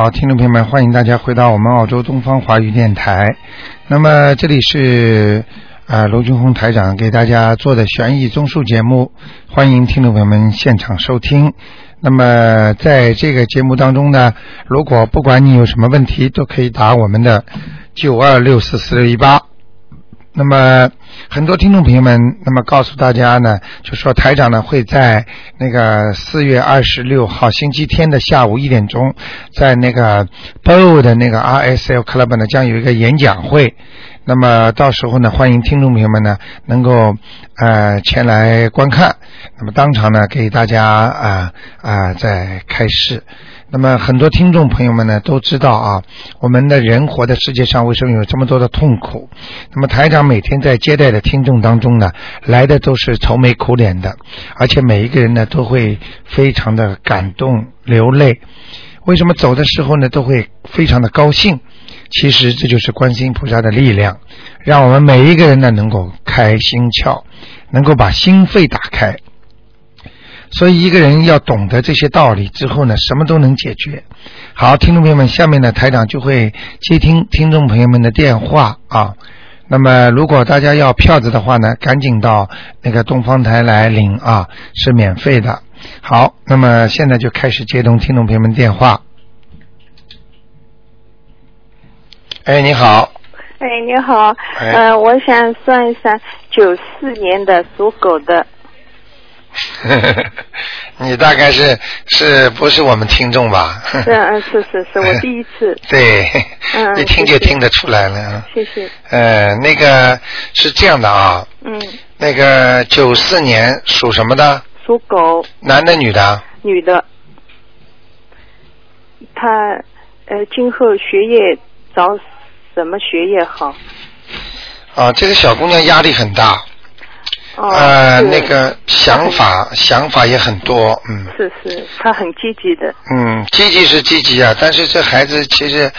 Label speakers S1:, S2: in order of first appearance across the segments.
S1: 好，听众朋友们，欢迎大家回到我们澳洲东方华语电台。那么这里是啊罗军红台长给大家做的悬疑综述节目，欢迎听众朋友们现场收听。那么在这个节目当中呢，如果不管你有什么问题，都可以打我们的九二六四四六一八。那么很多听众朋友们，那么告诉大家呢，就说台长呢会在那个四月二十六号星期天的下午一点钟，在那个 BO 的那个 RSL Club 呢将有一个演讲会。那么到时候呢，欢迎听众朋友们呢能够呃前来观看。那么当场呢给大家啊啊再开示。那么很多听众朋友们呢都知道啊，我们的人活在世界上为什么有这么多的痛苦？那么台长每天在接待的听众当中呢，来的都是愁眉苦脸的，而且每一个人呢都会非常的感动流泪。为什么走的时候呢都会非常的高兴？其实这就是观世音菩萨的力量，让我们每一个人呢能够开心窍，能够把心肺打开。所以一个人要懂得这些道理之后呢，什么都能解决。好，听众朋友们，下面呢台长就会接听听众朋友们的电话啊。那么如果大家要票子的话呢，赶紧到那个东方台来领啊，是免费的。好，那么现在就开始接通听众朋友们电话。哎，你好，
S2: 哎，你好，
S1: 哎
S2: 呃，我想算一算九四年的属狗的，
S1: 你大概是是不是我们听众吧？
S2: 是，嗯，是是是，我第一次，
S1: 对，
S2: 嗯
S1: 一听就听得出来了。
S2: 谢谢，
S1: 呃，那个是这样的啊，
S2: 嗯，
S1: 那个九四年属什么的？
S2: 属狗，
S1: 男的女的？
S2: 女的，他呃，今后学业找什么学业好？
S1: 啊，这个小姑娘压力很大，
S2: 哦，
S1: 呃，那个想法想法也很多，嗯。
S2: 是是，他很积极的，
S1: 嗯，积极是积极啊，但是这孩子其实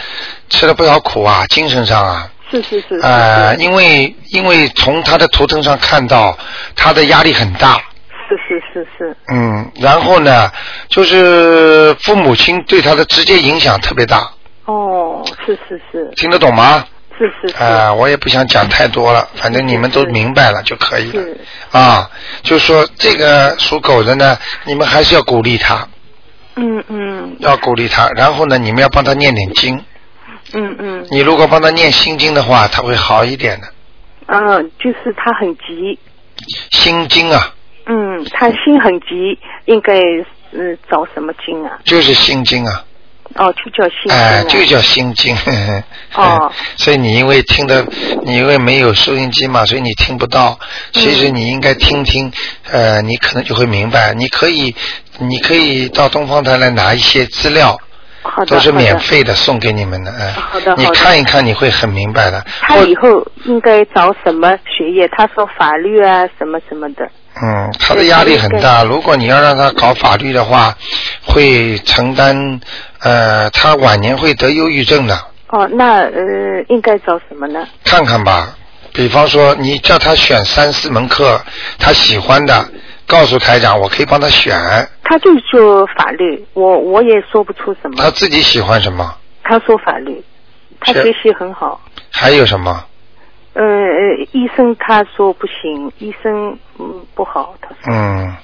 S1: 吃了不少苦啊，精神上啊，
S2: 是是是，是。
S1: 呃，因为因为从他的图腾上看到他的压力很大，
S2: 是是是是，
S1: 嗯，然后呢，就是父母亲对他的直接影响特别大，
S2: 哦，是是是。
S1: 听得懂吗？
S2: 是是是，
S1: 啊、我也不想讲太多了，反正你们都明白了就可以了。
S2: 是
S1: 啊，就说这个属狗的呢，你们还是要鼓励他，
S2: 嗯嗯
S1: 要鼓励他，然后呢，你们要帮他念点经。
S2: 嗯嗯，
S1: 你如果帮他念心经的话，他会好一点的。
S2: 嗯，就是他很急。
S1: 心经啊，
S2: 嗯，他心很急，应该嗯找什么经啊？
S1: 就是心经啊，
S2: 哦，就叫心经、
S1: 哎、
S2: 啊。
S1: 就叫心经。
S2: 哦
S1: 所以你因为听的，你因为没有收音机嘛，所以你听不到。其实你应该听听，呃，你可能就会明白。你可以，你可以到东方台来拿一些资料，都是免费的送给你们的。哎、
S2: 好的
S1: 你
S2: 好的
S1: 看一看，你会很明白的。
S2: 他以后应该找什么学业？他说法律啊，什么什么的。
S1: 嗯，他的压力很大。如果你要让他搞法律的话，会承担呃，他晚年会得忧郁症的。
S2: 哦，那呃，应该找什么呢？
S1: 看看吧，比方说你叫他选三四门课，他喜欢的，告诉台长，我可以帮他选。
S2: 他就说法律，我我也说不出什么。
S1: 他自己喜欢什么？
S2: 他说法律，他学习很好。
S1: 还有什么？
S2: 呃，呃医生他说不行，医生嗯不好，他说。
S1: 嗯，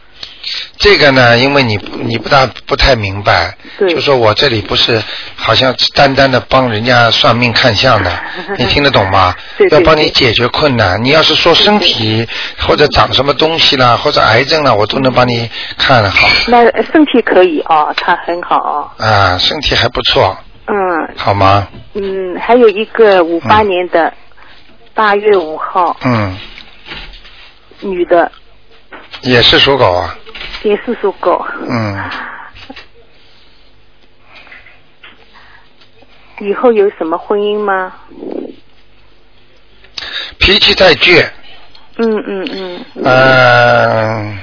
S1: 这个呢，因为你你不大不太明白，就说我这里不是好像单单的帮人家算命看相的，你听得懂吗？
S2: 对对
S1: 要帮你解决困难。你要是说身体或者长什么东西啦，或者癌症啦，我都能帮你看好。
S2: 那呃身体可以哦，他很好。哦。
S1: 啊，身体还不错，
S2: 嗯。
S1: 好吗？
S2: 嗯，还有一个五八年的八月五号，
S1: 嗯，
S2: 女的，
S1: 也是属狗啊，
S2: 也是属狗。
S1: 嗯，
S2: 以后有什么婚姻吗？
S1: 脾气太倔，
S2: 嗯嗯嗯。
S1: 嗯，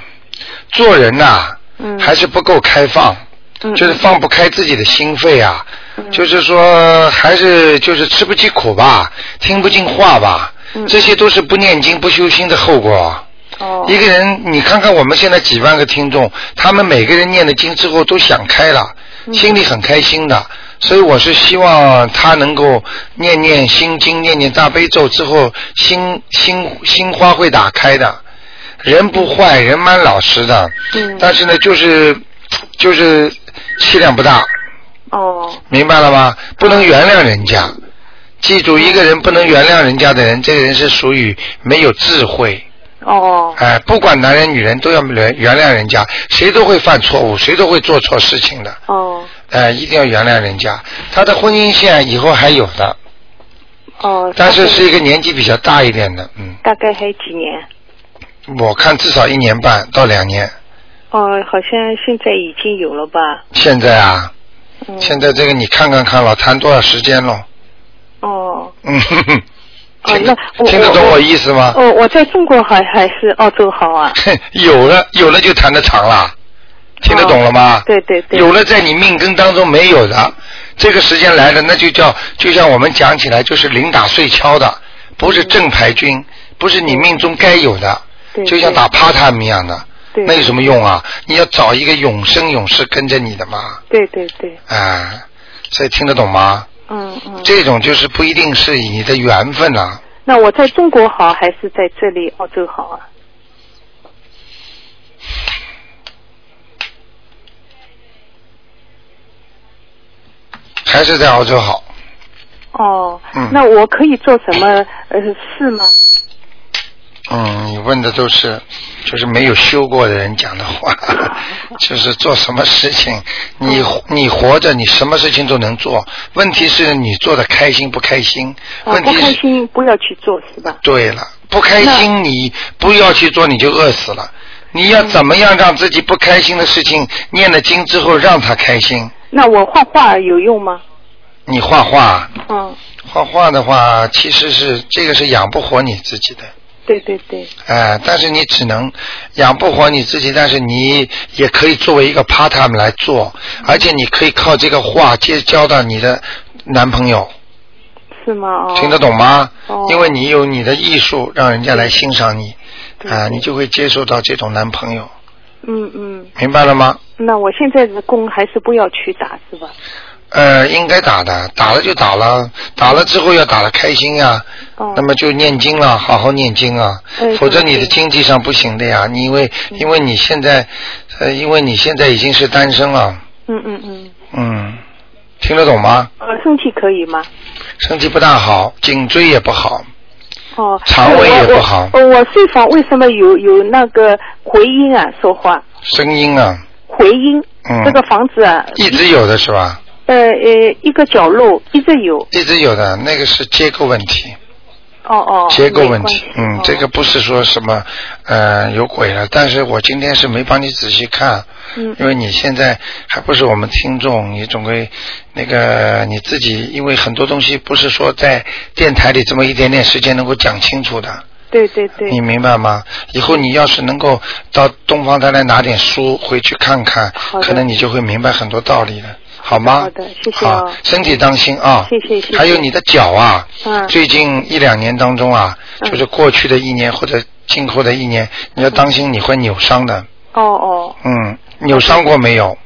S1: 做人呐、
S2: 嗯
S1: 还是不够开放，
S2: 嗯
S1: 就是放不开自己的心肺啊，
S2: 嗯
S1: 就是说还是就是吃不起苦吧，听不进话吧，
S2: 嗯
S1: 这些都是不念经不修心的后果。
S2: 哦。
S1: 一个人，你看看我们现在几万个听众，他们每个人念了经之后都想开了，
S2: 嗯
S1: 心里很开心的，所以我是希望他能够念念心经，念念大悲咒之后，心心心花会打开的。人不坏，人蛮老实的，
S2: 嗯
S1: 但是呢，就是就是气量不大，
S2: 哦
S1: 明白了吗？不能原谅人家。记住，一个人不能原谅人家的人，这个人是属于没有智慧。
S2: 哦
S1: 哎，不管男人女人都要原原谅人家，谁都会犯错误，谁都会做错事情的。
S2: 哦
S1: 哎，一定要原谅人家。他的婚姻线以后还有的，
S2: 哦，
S1: 但是是一个年纪比较大一点的，嗯，
S2: 大概还有几年？
S1: 我看至少一年半到两年。
S2: 哦，好像现在已经有了吧？
S1: 现在啊，
S2: 嗯。
S1: 现在这个你看看看了，谈多少时间了？
S2: 哦
S1: 嗯，哼哼
S2: 哦
S1: 听得懂我意思吗？
S2: 哦，我在中国还还是澳洲好啊？
S1: 有了有了就谈得长了，听得懂了吗？
S2: 对对对。
S1: 有了在你命根当中没有的，这个时间来了，那就叫就像我们讲起来就是零打碎敲的，不是正牌军，不是你命中该有的，
S2: 对
S1: 就像打 part time 一样的，
S2: 对
S1: 那有什么用啊？你要找一个永生永世跟着你的嘛，
S2: 对对对，
S1: 啊，所以听得懂吗？
S2: 嗯嗯。
S1: 这种就是不一定是你的缘分啊。
S2: 那我在中国好还是在这里澳洲好啊？
S1: 还是在澳洲好。
S2: 哦，
S1: 嗯
S2: 那我可以做什么呃事吗？
S1: 嗯，你问的都是就是没有修过的人讲的话，就是做什么事情，你你活着，你什么事情都能做。问题是你做的开心不开心？问题是，
S2: 开心不要去做是吧？
S1: 对了，不开心你不要去做，你就饿死了。你要怎么样让自己不开心的事情念了经之后让他开心？
S2: 那我画画有用吗？
S1: 你画画，
S2: 嗯，
S1: 画画的话，其实是这个是养不活你自己的。
S2: 对对对，
S1: 哎，但是你只能养不活你自己，但是你也可以作为一个 part time 来做，而且你可以靠这个话接交到你的男朋友，
S2: 是吗？哦。
S1: 听得懂吗？
S2: 哦
S1: 因为你有你的艺术，让人家来欣赏你，啊，
S2: 对
S1: 你就会接受到这种男朋友，
S2: 嗯嗯，
S1: 明白了吗？
S2: 那我现在的工还是不要去打是吧？
S1: 呃，应该打的，打了就打了，打了之后要打得开心呀、
S2: 哦。
S1: 那么就念经了，好好念经啊，
S2: 哎
S1: 否则你的经济上不行的呀。你因为
S2: 嗯
S1: 因为你现在，呃，因为你现在已经是单身了，
S2: 嗯嗯嗯。
S1: 嗯，听得懂吗？
S2: 呃，身体可以吗？
S1: 身体不大好，颈椎也不好，
S2: 哦。
S1: 肠胃也不好
S2: 我睡房为什么有有那个回音啊？说话
S1: 声音啊，
S2: 回音。
S1: 嗯
S2: 这个房子啊。
S1: 一直有的是吧？
S2: 呃呃，一个角落一直有。
S1: 一直有的，那个是结构问题，
S2: 哦哦。
S1: 结构问题嗯
S2: 哦，
S1: 这个不是说什么呃有鬼了，但是我今天是没帮你仔细看，
S2: 嗯
S1: 因为你现在还不是我们听众，你总归那个你自己，因为很多东西不是说在电台里这么一点点时间能够讲清楚的，
S2: 对对对。
S1: 你明白吗？以后你要是能够到东方台来拿点书回去看看可能你就会明白很多道理了，好吗？
S2: 好的谢谢
S1: 好
S2: 哦，
S1: 身体当心啊！
S2: 谢谢谢谢
S1: 还有你的脚啊，
S2: 嗯
S1: 最近一两年当中啊，
S2: 嗯
S1: 就是过去的一年或者今后的一年，你要当心你会扭伤的。
S2: 哦哦，
S1: 嗯，扭伤过没有？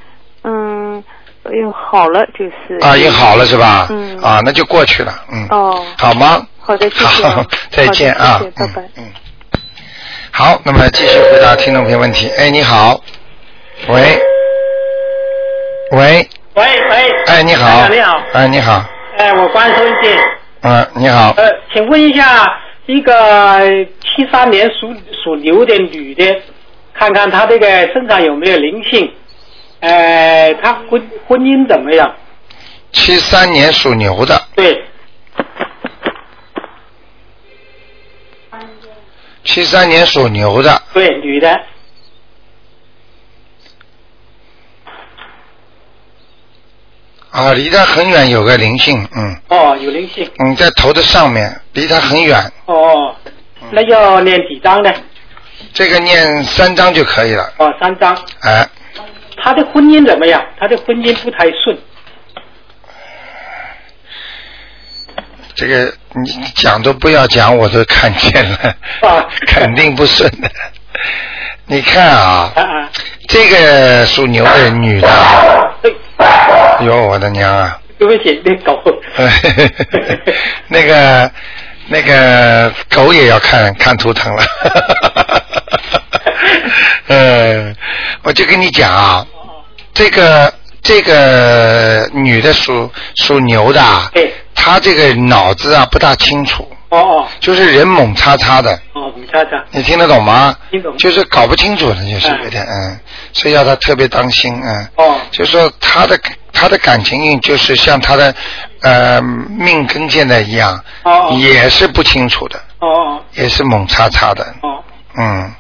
S2: 嗯，哎呦，好了就是。
S1: 啊，已经好了是吧？
S2: 嗯。
S1: 啊，那就过去了，嗯。
S2: 哦。
S1: 好吗？
S2: 好的，谢谢
S1: 再见啊
S2: 谢谢，拜拜。
S1: 嗯。嗯好，那么继续回答听众朋友问题。哎，你好，喂，喂，
S3: 喂喂，
S1: 哎，你好，
S3: 你好，
S1: 哎，你好，
S3: 哎，我关收音机，
S1: 嗯，你好，
S3: 呃，请问一下，一个七三年属属牛的女的，看看她这个身上有没有灵性，呃，她婚婚姻怎么样？
S1: 七三年属牛的，
S3: 对，
S1: 七三年属牛的，
S3: 对，女的，
S1: 啊，离他很远有个灵性，嗯
S3: 哦，有灵性，
S1: 嗯，在头的上面，离他很远，
S3: 哦，那要念几张呢？
S1: 这个念三章就可以了，
S3: 哦，三张。
S1: 哎，
S3: 他的婚姻怎么样？他的婚姻不太顺。
S1: 这个你讲都不要讲，我都看见了，
S3: 啊
S1: 肯定不顺的。你看啊，这个属牛的女的，
S3: 哟，
S1: 哎我的娘啊，
S3: 对不起，那狗。
S1: 那个那个狗也要看看图腾了。嗯，我就跟你讲啊，这个这个女的属属牛的，她这个脑子啊不大清楚，
S3: 哦哦。
S1: 就是人猛叉叉的，
S3: 哦，你
S1: 听得懂吗？
S3: 听懂。
S1: 就是搞不清楚的，就是有点嗯，所以要他特别当心嗯。
S3: 哦。
S1: 就说他的他的感情运就是像他的呃命跟现在一样，
S3: 哦哦。
S1: 也是不清楚的，
S3: 哦哦。
S1: 也是猛叉叉的，
S3: 哦。
S1: 嗯，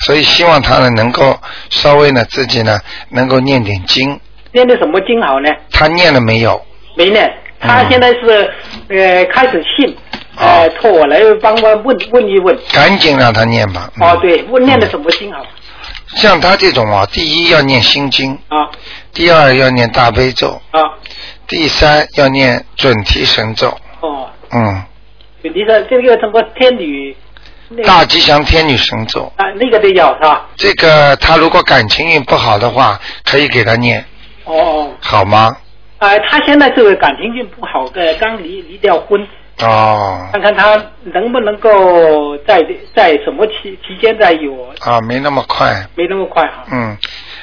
S1: 所以希望他呢能够稍微呢自己呢能够念点经，
S3: 念的什么经好呢？
S1: 他念了没有？
S3: 没念，他
S1: 嗯。
S3: 现在是呃开始信，呃
S1: 哦
S3: 托我来帮我问问一问。
S1: 赶紧让他念吧。嗯
S3: 哦，对，问念的什么经好？
S1: 像他这种啊，第一要念心经，
S3: 啊
S1: 第二要念大悲咒，
S3: 啊
S1: 第三要念准提神咒，
S3: 哦，
S1: 嗯，
S3: 你说这个什么天女，那个
S1: 大吉祥天女神咒。
S3: 啊那个得要是吧？
S1: 这个他如果感情运不好的话，可以给他念，
S3: 哦哦，
S1: 好吗？
S3: 啊，他现在这个感情运不好，呃，刚离离掉婚，
S1: 哦，
S3: 看看他能不能够在在什么期期间再有，
S1: 啊，没那么快，
S3: 没那么快啊。
S1: 嗯，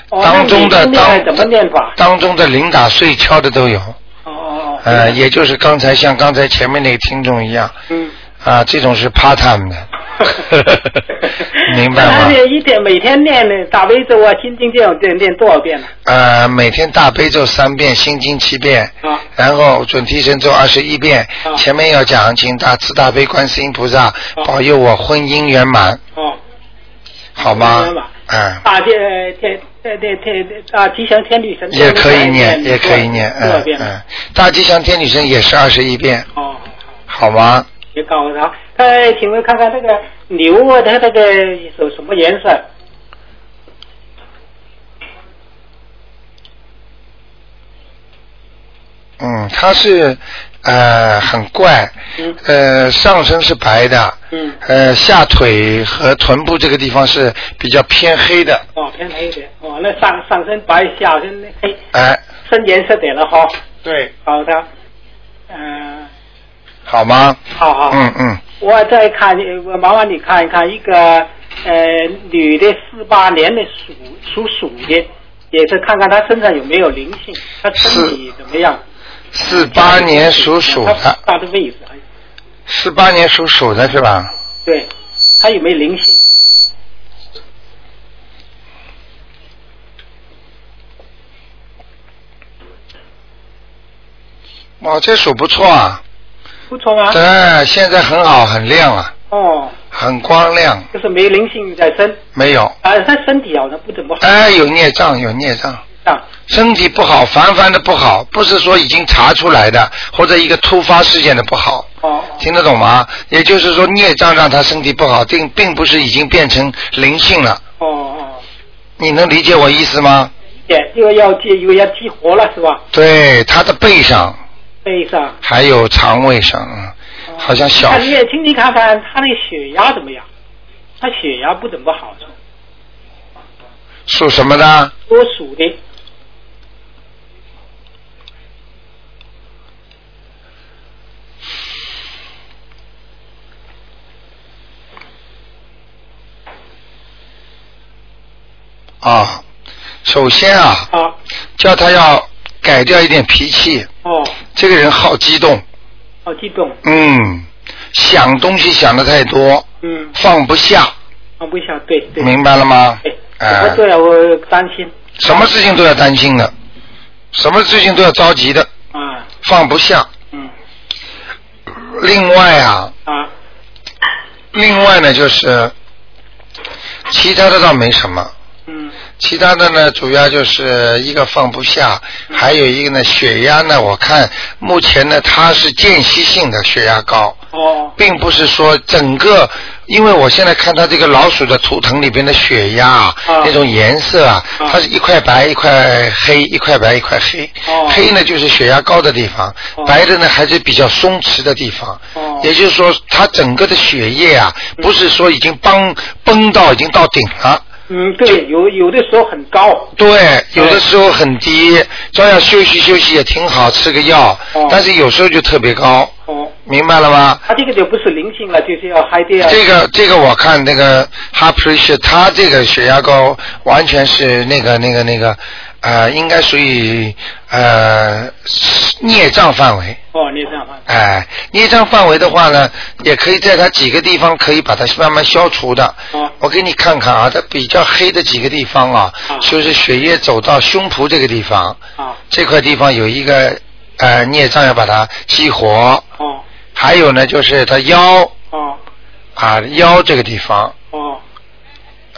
S3: 哦，
S1: 当中的当
S3: 怎么念法？
S1: 当中的零打碎敲的都有，
S3: 哦哦哦。
S1: 呃，也就是刚才像刚才前面那个听众一样，
S3: 嗯。
S1: 啊，这种是 part time 的，明白吗？
S3: 一天每天念的大悲咒啊、心经这样念念多少遍呢？
S1: 呃，每天大悲咒三遍，心经七遍，
S3: 啊
S1: 然后准提神咒二十一遍。
S3: 啊
S1: 前面要讲，请大慈大悲观世音菩萨保佑我婚姻圆满，
S3: 哦，
S1: 好吗？嗯，
S3: 大天天天天天啊吉祥天女神
S1: 也可以念，也可以念，嗯？嗯。大吉祥天女神也是二十一遍，
S3: 哦，
S1: 好吗？
S3: 也告诉他。哎，请问看看那个牛啊，它那个有什么颜色？
S1: 嗯，它是呃很怪，
S3: 嗯
S1: 呃上身是白的，
S3: 嗯，
S1: 呃下腿和臀部这个地方是比较偏黑的，
S3: 哦，偏黑一点。哦，那上上身白，下身黑，
S1: 哎，
S3: 深颜色点了哈。
S1: 对，
S3: 好的，嗯、
S1: 好吗？
S3: 好好。
S1: 嗯嗯，
S3: 我再看，我麻烦你看一看一个呃女的四八年的属属鼠的，也是看看她身上有没有灵性，她身体怎么样？
S1: 四八年属鼠
S3: 她
S1: 的，
S3: 大的位置，哎
S1: 四八年属鼠的是吧？
S3: 对，她有没有灵性？
S1: 哦，这鼠不错啊，
S3: 不错啊。
S1: 对，现在很好，很亮啊，
S3: 哦，
S1: 很光亮，
S3: 就是没灵性在身，
S1: 没有，
S3: 啊，他身体好像不怎么好。
S1: 哎，有孽障，有孽障。
S3: 啊，
S1: 身体不好，凡凡的不好，不是说已经查出来的，或者一个突发事件的不好，
S3: 哦，
S1: 听得懂吗？也就是说，孽障让他身体不好，并并不是已经变成灵性了。
S3: 哦哦，
S1: 你能理解我意思吗？
S3: 对，这个要激，一个要激活了是吧？
S1: 对，他的背上
S3: 背上。
S1: 还有肠胃上，好像小
S3: 你也听听看看他那个血压怎么样？他血压不怎么好，
S1: 属什么的？
S3: 多属的。
S1: 啊，首先啊，
S3: 啊，
S1: 叫他要改掉一点脾气。
S3: 哦，
S1: 这个人好激动，
S3: 好激动，
S1: 嗯，想东西想的太多，
S3: 嗯，
S1: 放不下，
S3: 放不下，对对，
S1: 明白了吗？
S3: 对，
S1: 哎。
S3: 我这样我担心。
S1: 什么事情都要担心的，什么事情都要着急的，
S3: 啊，
S1: 放不下。
S3: 嗯。
S1: 另外啊，
S3: 啊，
S1: 另外呢就是，其他的倒没什么，
S3: 嗯
S1: 其他的呢主要就是一个放不下，还有一个呢血压呢，我看目前呢它是间歇性的血压高，
S3: 哦
S1: 并不是说整个，因为我现在看它这个老鼠的图腾里边的血压那种颜色啊，
S3: 啊
S1: 它是一块白一块黑，一块白一块黑。
S3: 哦
S1: 黑呢就是血压高的地方，
S3: 哦
S1: 白的呢还是比较松弛的地方。
S3: 哦
S1: 也就是说，它整个的血液啊，不是说已经崩崩到已经到顶了。
S3: 嗯，对，有有的时候很高。
S1: 对，有的时候很低，照样休息休息也挺好，吃个药，
S3: 哦
S1: 但是有时候就特别高，
S3: 哦，
S1: 明白了吗？
S3: 他这个就不是灵性了，就是要嗨掉。
S1: 这个这个我看那个 heart pressure，他这个血压高完全是那个那个那个呃，应该属于呃孽障范围。
S3: 哦，孽障范围。
S1: 哎，孽障范围的话呢，也可以在它几个地方可以把它慢慢消除的。
S3: 哦。
S1: 我给你看看啊，它比较黑的几个地方啊，
S3: 啊。
S1: 就是血液走到胸脯这个地方，
S3: 啊。
S1: 这块地方有一个呃孽障要把它激活。
S3: 哦。
S1: 还有呢，就是它腰。
S3: 哦。
S1: 啊腰这个地方，
S3: 哦。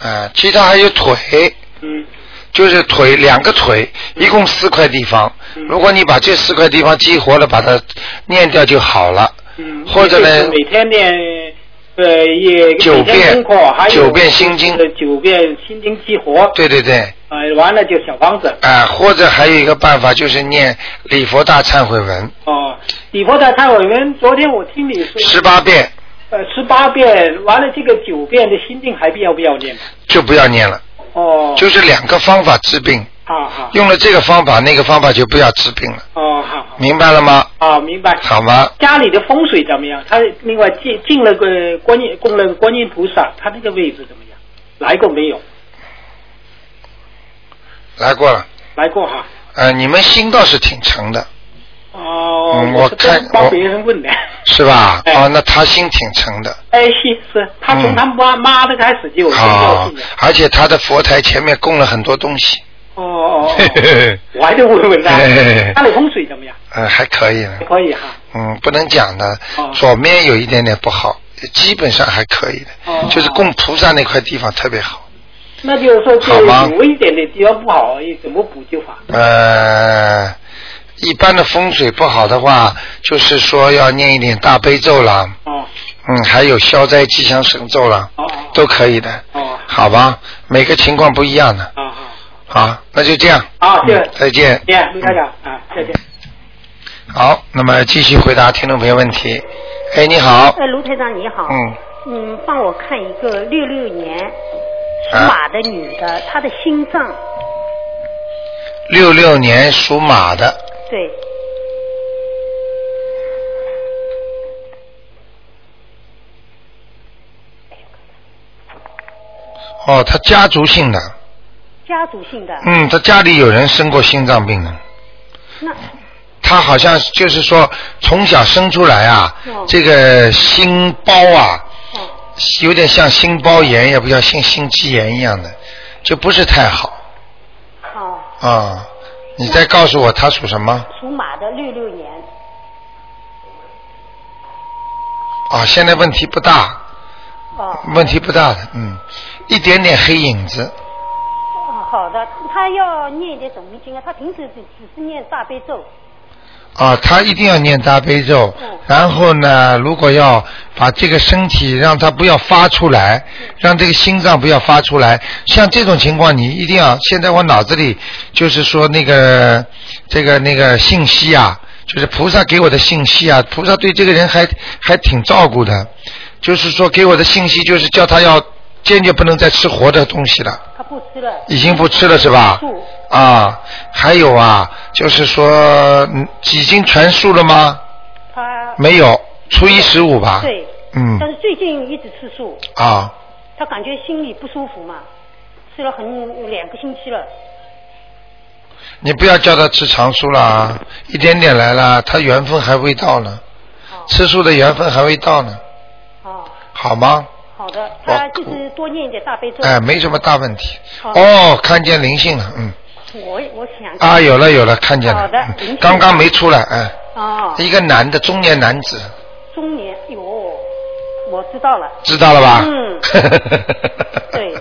S1: 呃，其他还有腿，
S3: 嗯
S1: 就是腿两个腿，一共四块地方。
S3: 嗯
S1: 如果你把这四块地方激活了，把它念掉就好了。
S3: 嗯。
S1: 或者呢
S3: 每天念呃也
S1: 九遍
S3: 功课，还有
S1: 九遍心经
S3: 九遍心经激活。
S1: 对对对，
S3: 呃，完了就小房子。
S1: 啊、或者还有一个办法就是念礼佛大忏悔文
S3: 哦，礼佛大忏悔文，昨天我听你说
S1: 十八遍，
S3: 呃十八遍，完了这个九遍的心经还必要不要念？
S1: 就不要念了。
S3: 哦，
S1: 就是两个方法治病，
S3: 好好
S1: 用了这个方法，那个方法就不要治病了，
S3: 哦好好
S1: 明白了吗？
S3: 啊明白。
S1: 好吗？
S3: 家里的风水怎么样？他另外进进了个观音供了个观音菩萨，他那个位置怎么样？来过没有？
S1: 来过了，
S3: 来过哈。
S1: 呃，你们心倒是挺诚的，
S3: 哦，
S1: 嗯
S3: 我
S1: 看
S3: 帮别人问的。
S1: 是吧？
S3: 哎
S1: 哦，那他心挺诚的。
S3: 哎，是是，他从
S1: 嗯
S3: 他妈妈的开始就有信仰。，
S1: 而且他的佛台前面供了很多东西，
S3: 哦哦 我还得问问他
S1: 嘿嘿嘿，
S3: 家里风水怎么样？
S1: 呃，还可以呢
S3: 还。可以哈。
S1: 嗯，不能讲的
S3: 哦，
S1: 左面有一点点不好，基本上还可以的，
S3: 哦
S1: 就是供菩萨那块地方特别好。
S3: 那就是说，就有一点点地方不好，怎么补救法？
S1: 呃，一般的风水不好的话，就是说要念一点大悲咒啦，
S3: 哦。
S1: 嗯，还有消灾吉祥神咒啦，都可以的，
S3: 哦，
S1: 好吧？每个情况不一样的，
S3: 啊好。
S1: 好，那就这样，
S3: 好，谢
S1: 嗯再见。
S3: 谢谢卢台长。啊，再见。
S1: 好，那么继续回答听众朋友问题。哎，你好，
S4: 哎，卢台长你好。
S1: 嗯，
S4: 嗯，帮我看一个六六年属
S1: 啊
S4: 马的女的，她的心脏，
S1: 六六年属马的，
S4: 对，
S1: 哦，他家族性的，
S4: 家族性的。
S1: 嗯，他家里有人生过心脏病的。
S4: 那。
S1: 他好像就是说从小生出来啊，
S4: 哦。
S1: 这个心包啊，
S4: 哦。
S1: 有点像心包炎，也不叫心心肌炎一样的，就不是太好。
S4: 哦，
S1: 啊。你再告诉我他属什么
S4: 属马的六六年。
S1: 啊？现在问题不大，
S4: 哦
S1: 问题不大的，嗯，一点点黑影子，
S4: 哦，好的，他要念一点什么经啊？他平时只只是念大悲咒。
S1: 啊，他一定要念大悲咒
S4: 嗯，
S1: 然后呢，如果要把这个身体让它不要发出来，让这个心脏不要发出来，像这种情况，你一定要。现在我脑子里就是说那个这个那个信息啊，就是菩萨给我的信息啊，菩萨对这个人还还挺照顾的，就是说给我的信息就是叫他要坚决不能再吃活的东西了。
S4: 他不吃了。
S1: 已经不吃了是吧
S4: 素？
S1: 啊，还有啊，就是说，嗯，已经全素了吗？
S4: 他
S1: 没有，初一十五吧。。
S4: 对，
S1: 嗯
S4: 但是最近一直吃素，
S1: 啊，
S4: 他感觉心里不舒服嘛，吃了很两个星期了。
S1: 你不要叫他吃长素啦，一点点来了，他缘分还未到呢，
S4: 哦
S1: 吃素的缘分还未到呢，
S4: 哦，
S1: 好吗？
S4: 好的，他就是多念一点大悲咒。
S1: 哎，没什么大问题。哦，看见灵性了，嗯，
S4: 我我想
S1: 啊，有了有了，看见了。
S4: 好的
S1: 嗯刚刚没出来，嗯，
S4: 哦，
S1: 一个男的中年男子，
S4: 中年哟，我知道了。
S1: 知道了吧？
S4: 嗯 对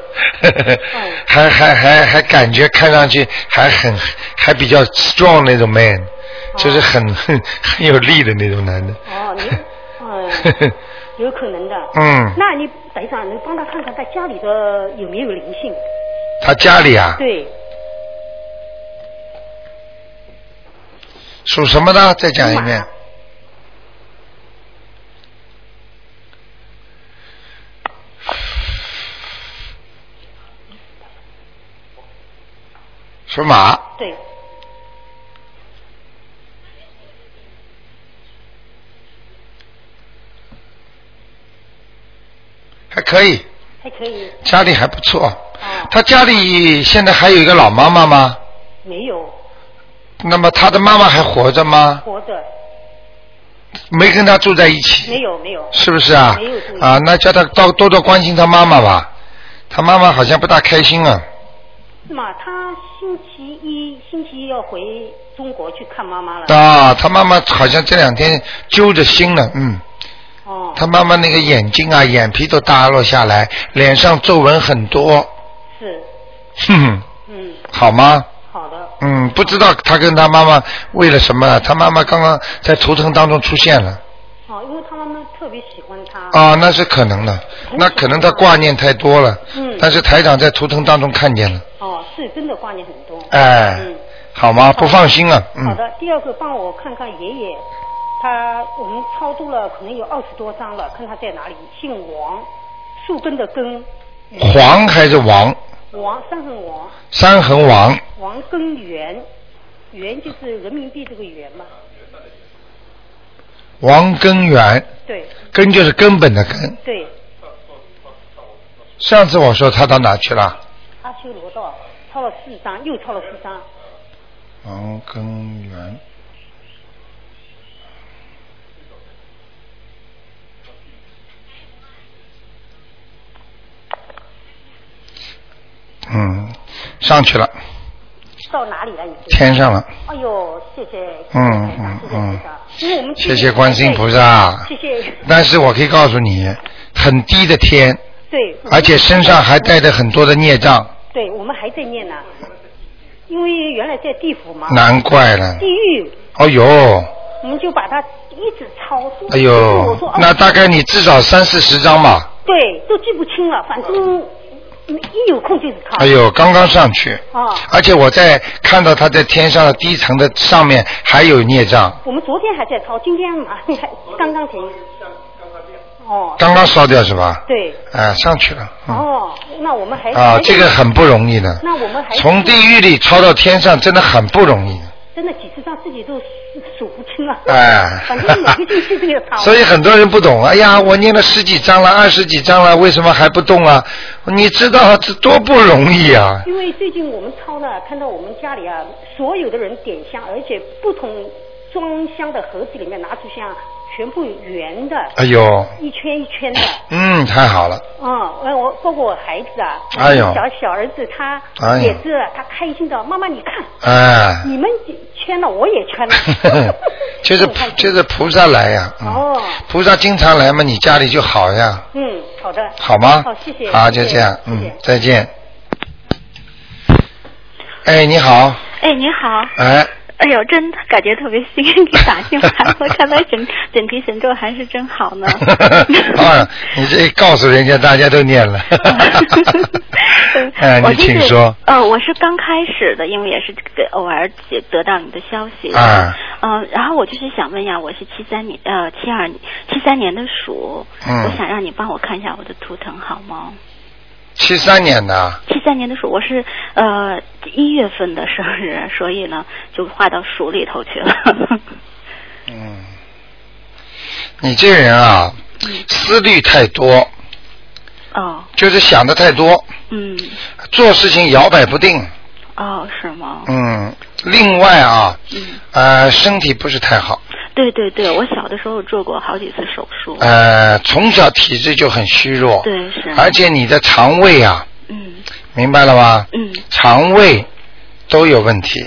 S1: 还还还还感觉看上去还很还比较 strong 那种 man，、就是很很 很有力的那种男的。
S4: 哦，你嗯，有可能的。
S1: 嗯，
S4: 那你等一下，能帮他看看他家里的有没有灵性？
S1: 他家里啊，
S4: 对，
S1: 属什么的？再讲一遍。属马，
S4: 对，
S1: 还可以，
S4: 还可以。
S1: 家里还不错。
S4: 哦，
S1: 他家里现在还有一个老妈妈吗？
S4: 没有
S1: 那么他的妈妈还活着吗？
S4: 活着，
S1: 没跟他住在一起。
S4: 没有没有。
S1: 是不是啊
S4: 没有
S1: 啊，那叫他多多多关心他妈妈吧。他妈妈好像不大开心啊。
S4: 是吗？他星期一星期一要回中国去看妈妈了。
S1: 啊，他妈妈好像这两天揪着心了，嗯，
S4: 哦，
S1: 他妈妈那个眼睛啊，眼皮都耷落下来，脸上皱纹很多，
S4: 是，
S1: 哼哼，
S4: 嗯，
S1: 好吗？
S4: 好的，
S1: 嗯，不知道他跟他妈妈为了什么，他妈妈刚刚在图腾当中出现了，
S4: 哦，因为他妈妈特别喜欢他。
S1: 啊，那是可能的，那可能他挂念太多了，
S4: 嗯。
S1: 但是台长在图腾当中看见了，
S4: 哦，是真的挂念很多。
S1: 哎，
S4: 嗯，
S1: 好吗？不放心啊，嗯，
S4: 好的。第二个，帮我看看爷爷，他我们超度了可能有二十多张了，看他在哪里。姓王，树根的根，
S1: 黄还是王？
S4: 王三横王，
S1: 三横王，
S4: 王根源，源就是人民币这个元嘛。
S1: 王根源，
S4: 对
S1: 根就是根本的根。
S4: 对，
S1: 上次我说他到哪去了？
S4: 阿修罗道抄了四张，又抄了四张。
S1: 王根源。嗯，上去了，
S4: 到哪里了已经？
S1: 天上了。
S4: 哎呦，谢谢，
S1: 嗯
S4: 谢谢台长
S1: 嗯
S4: 谢谢台长。因为我们
S1: 谢谢观世音菩萨。
S4: 谢谢，
S1: 但是我可以告诉你，很低的天，
S4: 对，
S1: 而且身上还带着很多的孽障，
S4: 对我们还在念呢，因为原来在地府嘛，
S1: 难怪了。
S4: 地。狱，
S1: 哦呦，
S4: 我们就把它一直抄。说
S1: 哎呦，那大概你至少三四十张吧。
S4: 对都记不清了，反正一有空就是抄。
S1: 哎呦，刚刚上去，
S4: 啊，
S1: 而且我在看到他在天上的低层的上面还有孽障，
S4: 我们昨天还在抄，今天嘛还 刚刚停。哦，
S1: 刚刚烧掉是吧？
S4: 对，
S1: 哎，上去了。嗯
S4: 哦，那我们还
S1: 啊，这个很不容易的。
S4: 那我们还
S1: 从地狱里抄到天上，真的很不容易。
S4: 真的几十张自己都数数不清了。
S1: 哎
S4: 反正每个进去都要抄。
S1: 所以很多人不懂，哎呀，我念了十几张了，二十几张了，为什么还不动啊？你知道这多不容易啊！
S4: 因为最近我们抄呢，看到我们家里啊，所有的人点香，而且不同装箱的盒子里面拿出香，全部圆的，
S1: 哎呦，
S4: 一圈一圈的。
S1: 嗯，太好了，
S4: 嗯，我我包括我孩子啊，
S1: 哎呦。
S4: 小小儿子他也是，他开心的，妈妈你看，
S1: 哎，
S4: 你们圈了，我也圈了，
S1: 就是就是菩萨来呀，嗯。
S4: 哦，
S1: 菩萨经常来嘛，你家里就好呀，
S4: 嗯，好的，
S1: 好吗？
S4: 好，谢谢，
S1: 好，就这样，
S4: 谢
S1: 嗯
S4: 谢，
S1: 再见。哎，你好，
S5: 哎，你好。
S1: 哎，
S5: 哎呦，真感觉特别幸运，给打进来我。看来整 整体神咒还是真好呢。
S1: 啊，你这告诉人家，大家都念了。哎，你
S5: 我就是
S1: 请说。
S5: 呃，我是刚开始的，因为也是给偶尔得得到你的消息。
S1: 啊。
S5: 嗯、然后我就是想问一下，我是七三年呃七二七三年的鼠，
S1: 嗯
S5: 我想让你帮我看一下我的图腾好吗？
S1: 七三年的，
S5: 七三年的鼠，我是呃一月份的生日，所以呢就画到鼠里头去了。
S1: 嗯，你这人啊，思虑太多，
S5: 哦，
S1: 就是想的太多，
S5: 嗯，
S1: 做事情摇摆不定。
S5: 哦，是吗？
S1: 嗯，另外啊，
S5: 嗯，
S1: 呃，身体不是太好，
S5: 对对对，我小的时候做过好几次手术。
S1: 呃，从小体质就很虚弱，
S5: 对，是。
S1: 而且你的肠胃啊，
S5: 嗯
S1: 明白了吗？
S5: 嗯，
S1: 肠胃都有问题。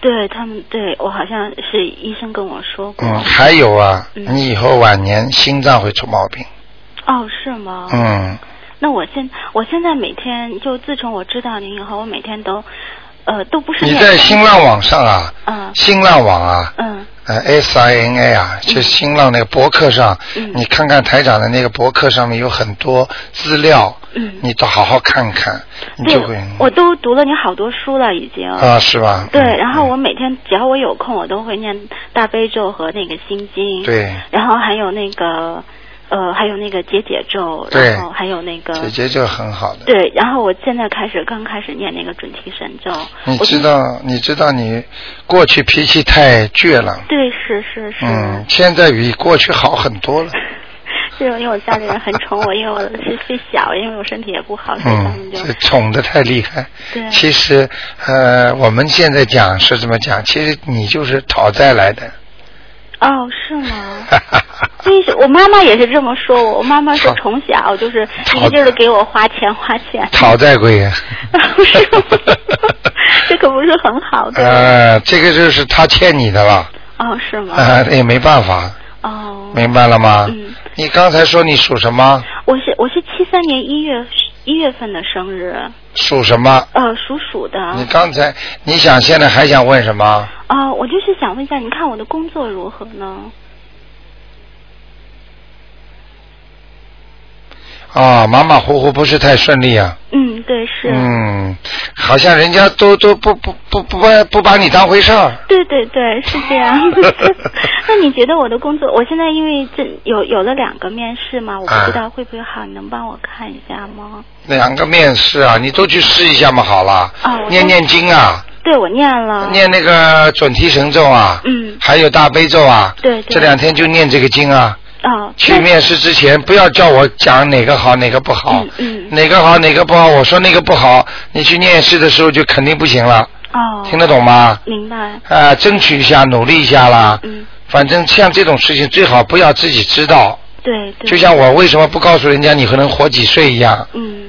S5: 对他们，对我好像是医生跟我说过。
S1: 嗯，还有啊，
S5: 嗯
S1: 你以后晚年心脏会出毛病。
S5: 哦，是吗？
S1: 嗯，
S5: 那我现我现在每天就自从我知道您以后，我每天都呃都不是
S1: 你在新浪网上啊，
S5: 嗯
S1: 新浪网啊，
S5: 嗯
S1: 呃，S I N A 啊，就是新浪那个博客上，
S5: 嗯
S1: 你看看台长的那个博客上面有很多资料，
S5: 嗯，
S1: 你都好好看看，你就会，
S5: 我都读了你好多书了已经。
S1: 啊，是吧？
S5: 对，
S1: 嗯
S5: 然后我
S1: 嗯
S5: 每天只要我有空，我都会念大悲咒和那个心经。。
S1: 对，
S5: 然后还有那个呃，还有那个解解咒，
S1: 对
S5: 然后还有那个
S1: 姐姐就很好的。
S5: 对，然后我现在开始刚开始念那个准提神咒，
S1: 你知道，你知道你过去脾气太倔了，
S5: 对，是是是，
S1: 嗯，现在比过去好很多了。
S5: 是因为我家里人很宠我，因为我是最小，因为我身体也不好，所以他们
S1: 嗯，
S5: 就、
S1: 这宠的太厉害。
S5: 对
S1: 其实，呃，我们现在讲是这么讲，其实你就是讨债来的。
S5: 哦，是吗？所以是我妈妈也是这么说我，我妈妈是从小就是一个劲儿的给我花钱花钱，
S1: 讨债鬼。
S5: 是吗？这可不是很好的。
S1: 呃，这个就是他欠你的了，
S5: 哦，是吗？
S1: 啊、也没办法，
S5: 哦，
S1: 明白了吗？
S5: 嗯
S1: 你刚才说你属什么？
S5: 我是我是七三年一月一月份的生日，
S1: 属什么？
S5: 呃，属鼠的。
S1: 你刚才你想现在还想问什么？
S5: 呃，我就是想问一下，你看我的工作如何呢？
S1: 啊，马马虎虎不是太顺利啊。
S5: 嗯，对，是。
S1: 嗯，好像人家都都不不不不不不把你当回事儿。
S5: 对对对，是这样。那你觉得我的工作，我现在因为这有有了两个面试嘛，我不知道会不会好，你能帮我看一下吗？
S1: 两个面试啊，你都去试一下嘛，好了。
S5: 哦
S1: 念念经啊，
S5: 对，我念了。
S1: 念那个准提神咒啊。
S5: 嗯
S1: 还有大悲咒啊。
S5: 对对
S1: 这两天就念这个经啊。
S5: 哦，
S1: 去面试之前不要叫我讲哪个好哪个不好，
S5: 嗯嗯
S1: 哪个好哪个不好，我说那个不好，你去面试的时候就肯定不行了，
S5: 哦，
S1: 听得懂吗？
S5: 明白。
S1: 啊、争取一下，努力一下啦。
S5: 嗯，
S1: 反正像这种事情最好不要自己知道，
S5: 对对。
S1: 就像我为什么不告诉人家你可能活几岁一样，
S5: 嗯。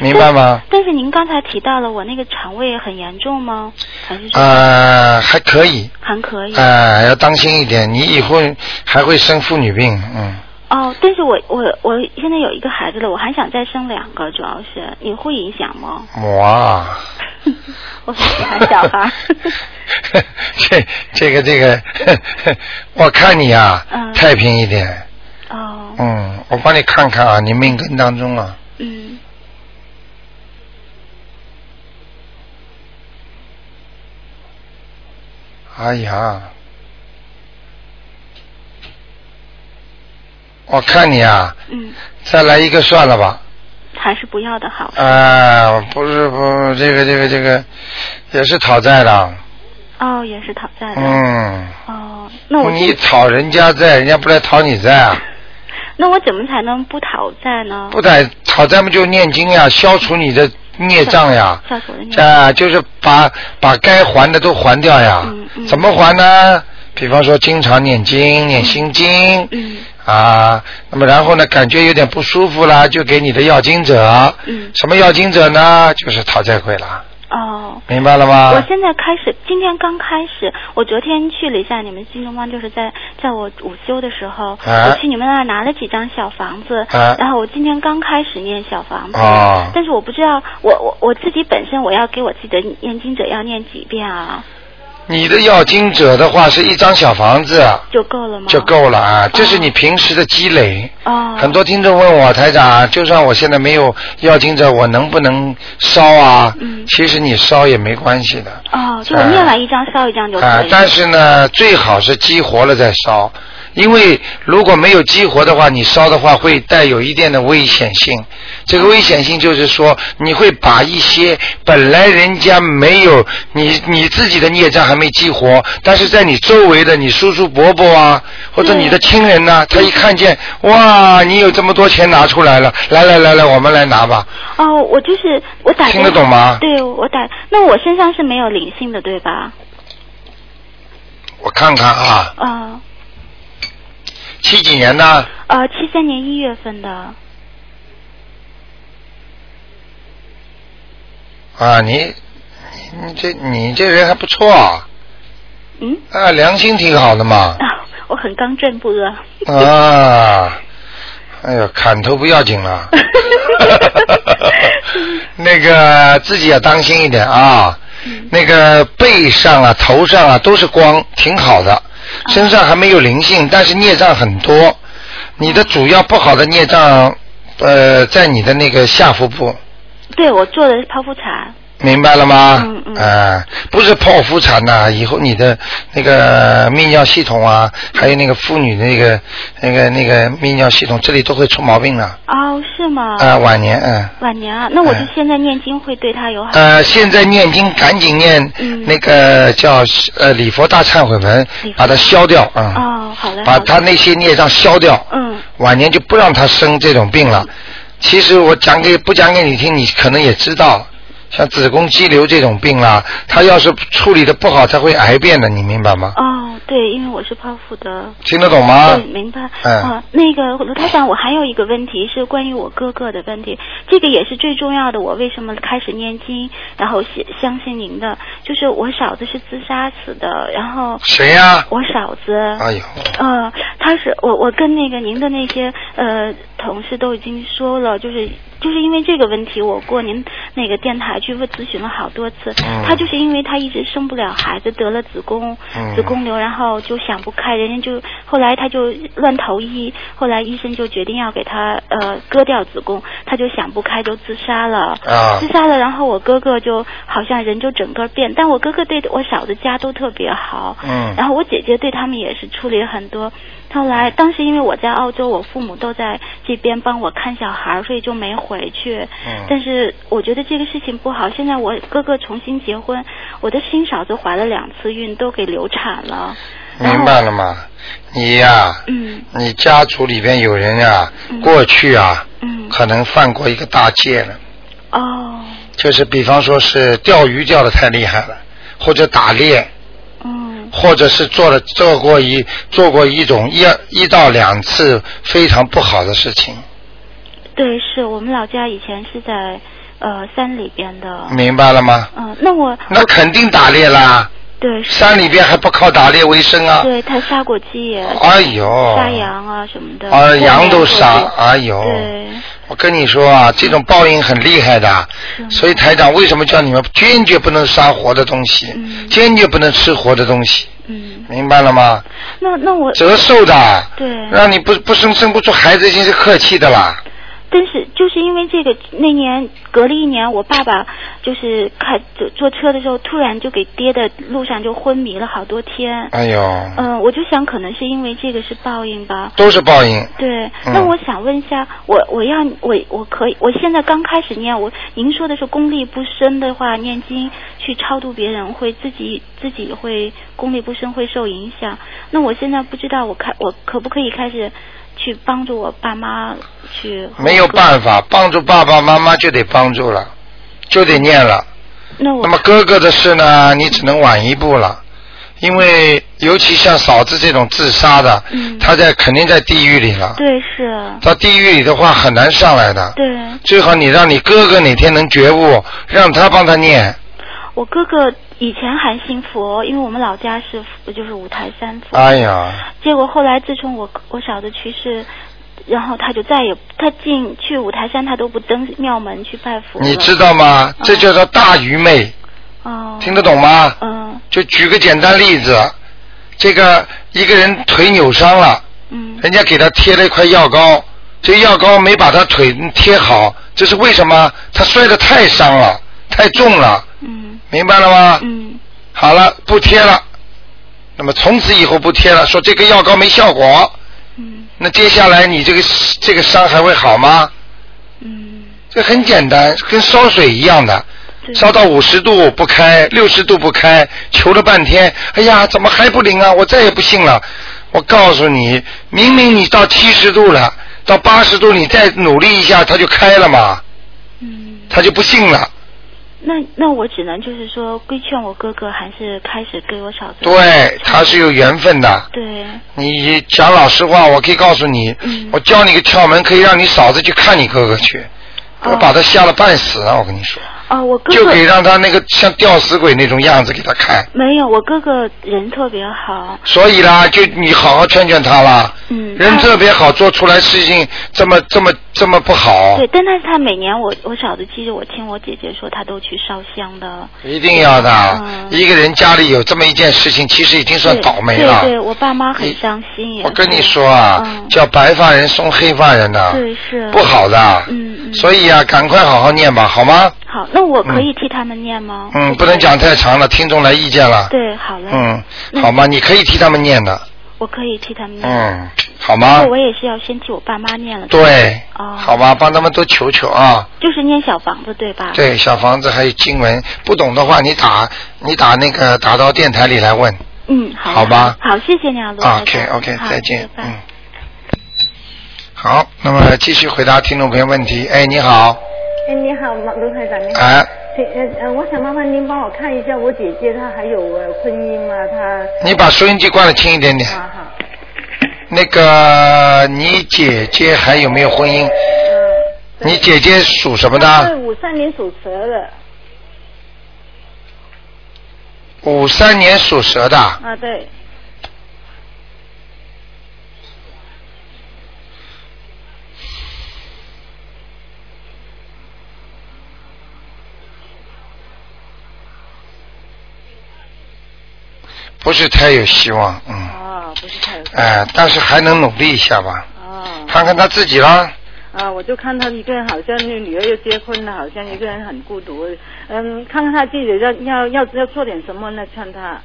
S1: 明白吗？
S5: 但是您刚才提到了我那个肠胃很严重吗？还是说
S1: 呃，还可以，
S5: 还可以？
S1: 呃，要当心一点，你以后还会生妇女病，嗯。
S5: 哦，但是我我我现在有一个孩子了，我还想再生两个，主要是你会影响吗？
S1: 哇，
S5: 我很喜欢小孩。
S1: 这这个这个，我看你啊，
S5: 嗯
S1: 太平一点。
S5: 哦，
S1: 嗯，我帮你看看啊，你命根当中啊，
S5: 嗯，
S1: 哎呀，我看你啊，
S5: 嗯，
S1: 再来一个算了吧。
S5: 还是不要的好。
S1: 啊，不是不，这个这个这个也是讨债的。
S5: 哦，也是讨债的。
S1: 嗯，
S5: 哦，那我
S1: 你讨人家债，人家不来讨你债啊？
S5: 那我怎么才能不讨债呢？
S1: 不讨讨债不，就念经呀，消除你的孽障呀。啊，就是把把该还的都还掉呀。
S5: 嗯嗯
S1: 怎么还呢？比方说，经常念经、念心经。
S5: 嗯
S1: 啊，那么然后呢，感觉有点不舒服啦，就给你的要经者。
S5: 嗯
S1: 什么要经者呢？就是讨债鬼了，
S5: 哦。
S1: 明白了吗？
S5: 我现在开始，今天刚开始。我昨天去了一下你们新东方，就是在在我午休的时候，
S1: 啊
S5: 我去你们那儿拿了几张小房子，
S1: 啊
S5: 然后我今天刚开始念小房子，
S1: 哦
S5: 但是我不知道我我我自己本身我要给我自己的念经者要念几遍啊，
S1: 你的要经者的话是一张小房子
S5: 就够了吗？
S1: 就够了啊，这是你平时的积累。
S5: 哦，
S1: 很多听众问我台长，就算我现在没有要经者，我能不能烧啊？
S5: 嗯
S1: 其实你烧也没关系的。
S5: 哦，就我念完一张烧一张就可以。
S1: 啊，但是呢，最好是激活了再烧，因为如果没有激活的话，你烧的话会带有一定的危险性。这个危险性就是说，你会把一些本来人家没有你你自己的孽障还没激活，但是在你周围的你叔叔伯伯啊，或者你的亲人呐、他一看见哇，你有这么多钱拿出来了，来来来来，我们来拿吧。
S5: 哦，我就是我打
S1: 听得懂吗
S5: 对，我打。那我身上是没有灵性的，对吧？
S1: 我看看啊，
S5: 哦，
S1: 七几年的？
S5: 呃，七三年一月份的。
S1: 啊，你你你这你这人还不错。啊，
S5: 嗯，
S1: 啊，良心挺好的嘛，
S5: 啊，我很刚正不阿。
S1: 啊，哎呦，砍头不要紧了，那个自己要当心一点啊，那个背上啊、头上啊都是光，挺好的，身上还没有灵性，但是孽障很多，你的主要不好的孽障，呃，在你的那个下腹部，
S5: 对，我做的是剖腹产。
S1: 明白了吗？
S5: 嗯嗯
S1: 啊，不是剖腹产呐、以后你的那个泌尿系统啊，还有那个妇女的那个那个那个泌尿系统，这里都会出毛病的。
S5: 哦，是吗？
S1: 啊，晚年，嗯。
S5: 晚年啊，那我就
S1: 嗯
S5: 现在念经会对他有好。
S1: 呃，现在念经赶紧念
S5: 嗯
S1: 那个叫呃礼佛大忏悔文，把它消掉啊，
S5: 哦，好嘞。
S1: 把他那些孽障消掉。
S5: 嗯
S1: 晚年就不让他生这种病了。其实我讲给不讲给你听，你可能也知道，像子宫肌瘤这种病啦，他要是处理的不好，他会癌变的，你明白吗？
S5: 哦，对，因为我是剖腹的。
S1: 听得懂吗？
S5: 对，明白。
S1: 嗯
S5: 啊，那个卢台长，我还有一个问题是关于我哥哥的问题，这个也是最重要的。我为什么开始念经，然后相相信您的？就是我嫂子是自杀死的，然后
S1: 谁呀、
S5: 我嫂子。
S1: 哎呦，
S5: 呃，他是我我跟那个您的那些呃同事都已经说了，就是就是因为这个问题，我过您那个电台去问咨询了好多次。
S1: 嗯
S5: 他就是因为她一直生不了孩子，得了子宫、
S1: 嗯
S5: 子宫瘤，然后就想不开，人家就后来她就乱投医，后来医生就决定要给她呃割掉子宫，她就想不开就自杀了。
S1: 啊
S5: 自杀了，然后我哥哥就好像人就整个变，但我哥哥对我嫂子家都特别好。
S1: 嗯
S5: 然后我姐姐对他们也是处理很多。后来当时因为我在澳洲，我父母都在这边帮我看小孩，所以就没回去。
S1: 嗯
S5: 但是我觉得这个事情不好。现在我哥哥重新结婚，我的新嫂子怀了两次孕，都给流产了。
S1: 明白了吗？你呀、
S5: 嗯
S1: 你家族里边有人啊、
S5: 嗯
S1: 过去啊，
S5: 嗯
S1: 可能犯过一个大戒了，
S5: 哦
S1: 就是比方说是钓鱼钓的太厉害了，或者打猎，
S5: 嗯
S1: 或者是做了做过一做过一种一一到两次非常不好的事情，
S5: 对，是我们老家以前是在呃山里边的。
S1: 明白了吗？
S5: 嗯，那我
S1: 那肯定打猎啦，
S5: 对
S1: 山里边还不靠打猎为生啊？
S5: 对他杀过鸡也，
S1: 哎呦，
S5: 杀羊啊什么的。
S1: 啊，羊都杀，哎呦，
S5: 对，
S1: 我跟你说啊，这种报应很厉害的，所以台长为什么叫你们坚决不能杀活的东西，
S5: 嗯。
S1: 坚决不能吃活的东西，
S5: 嗯，
S1: 明白了吗？
S5: 那那我。
S1: 折寿的，
S5: 对。
S1: 让你不不生生不出孩子已经是客气的啦。
S5: 但是就是因为这个，那年隔了一年，我爸爸就是开坐坐车的时候，突然就给跌的路上就昏迷了好多天。
S1: 哎呦，
S5: 嗯、我就想可能是因为这个是报应吧。
S1: 都是报应。
S5: 对，
S1: 嗯
S5: 那我想问一下，我我要我我可以，我现在刚开始念，我您说的是功力不深的话，念经去超度别人会自己自己会功力不深会受影响。那我现在不知道我开我可不可以开始去帮助我爸妈去？
S1: 没有办法，帮助爸爸妈妈就得帮助了，就得念了。
S5: 那我
S1: 那么哥哥的事呢，你只能晚一步了，因为尤其像嫂子这种自杀的，
S5: 嗯
S1: 他在肯定在地狱里了。
S5: 对是，
S1: 到地狱里的话很难上来的。
S5: 对
S1: 最好你让你哥哥哪天能觉悟，让他帮他念。
S5: 我哥哥以前还信佛，因为我们老家是就是五台山佛。
S1: 哎呀，
S5: 结果后来自从我我嫂子去世，然后他就再也他进去五台山他都不登庙门去拜佛。
S1: 你知道吗？这叫做大愚昧，
S5: 哦。
S1: 听得懂吗？
S5: 嗯
S1: 就举个简单例子，这个一个人腿扭伤了，
S5: 嗯
S1: 人家给他贴了一块药膏，这药膏没把他腿贴好，这是为什么？他摔得太伤了，太重了，
S5: 嗯
S1: 明白了吗？
S5: 嗯
S1: 好了，不贴了。那么从此以后不贴了，说这个药膏没效果，
S5: 嗯
S1: 那接下来你这个这个伤还会好吗？
S5: 嗯，
S1: 这很简单，跟烧水一样的，
S5: 对
S1: 烧到五十度不开，六十度不开，求了半天，哎呀，怎么还不灵啊？我再也不信了。我告诉你，明明你到七十度了，到八十度你再努力一下，它就开了嘛，
S5: 嗯，
S1: 他就不信了。
S5: 那那我只能就是说规劝我哥哥还是开始给我嫂子。
S1: 对，他是有缘分的。
S5: 对
S1: 你讲老实话，我可以告诉你，
S5: 嗯
S1: 我教你个窍门，可以让你嫂子去看你哥哥去，
S5: 哦
S1: 我把他吓了半死啊！我跟你说，
S5: 哦，我哥哥
S1: 就
S5: 哥
S1: 给让他那个像吊死鬼那种样子给他看。
S5: 没有，我哥哥人特别好。
S1: 所以啦，就你好好劝劝他啦。
S5: 嗯
S1: 人特别好，做出来事情这么这么这么不好，
S5: 对，但是他每年我我嫂子其实我听我姐姐说，他都去烧香的。
S1: 一定要的。
S5: 嗯
S1: 一个人家里有这么一件事情，其实已经算倒霉了。
S5: 对对，我爸妈很伤心也。
S1: 我跟你说啊，
S5: 嗯
S1: 叫白发人送黑发人呐、
S5: 对是。
S1: 不好的。
S5: 嗯嗯。
S1: 所以啊，赶快好好念吧，好吗？
S5: 好，那我可以替他们念吗？
S1: 嗯，不能讲太长了，听众来意见了。
S5: 对，好了。
S1: 嗯，好吗？你可以替他们念的，
S5: 我可以替他们念。
S1: 嗯，好吗
S5: 那？我也是要先替我爸妈念了。
S1: 对，
S5: 哦
S1: 好吧，帮他们多求求啊。
S5: 就是念小房子对吧？。
S1: 对，小房子还有经文，不懂的话你打你打那个打到电台里来问。
S5: 嗯，好。
S1: 好吧
S5: 好，谢谢你啊，卢台
S1: OK
S5: 长
S1: OK，
S5: 好
S1: 再见，嗯。好，那么继续回答听众朋友问题。哎，你好，
S6: 哎，你好，马卢台长，你好。
S1: 哎，
S6: 请呃呃，我想麻烦您帮我看一下我姐姐她还有呃婚姻吗？她
S1: 你把收音机关的轻一点点。
S6: 啊好，
S1: 那个，你姐姐还有没有婚姻？
S6: 嗯，
S1: 你姐姐属什么的？
S6: 是五三年属蛇的
S1: 五三年属蛇的。
S6: 啊，对，
S1: 不是太有希望，嗯，
S6: 哦，不是太有
S1: 哎，但是还能努力一下吧，
S6: 哦，
S1: 看看他自己啦。
S6: 啊，我就看他一个人好像那女儿又结婚了，好像一个人很孤独，嗯，看看他自己要要要要做点什么呢？劝他，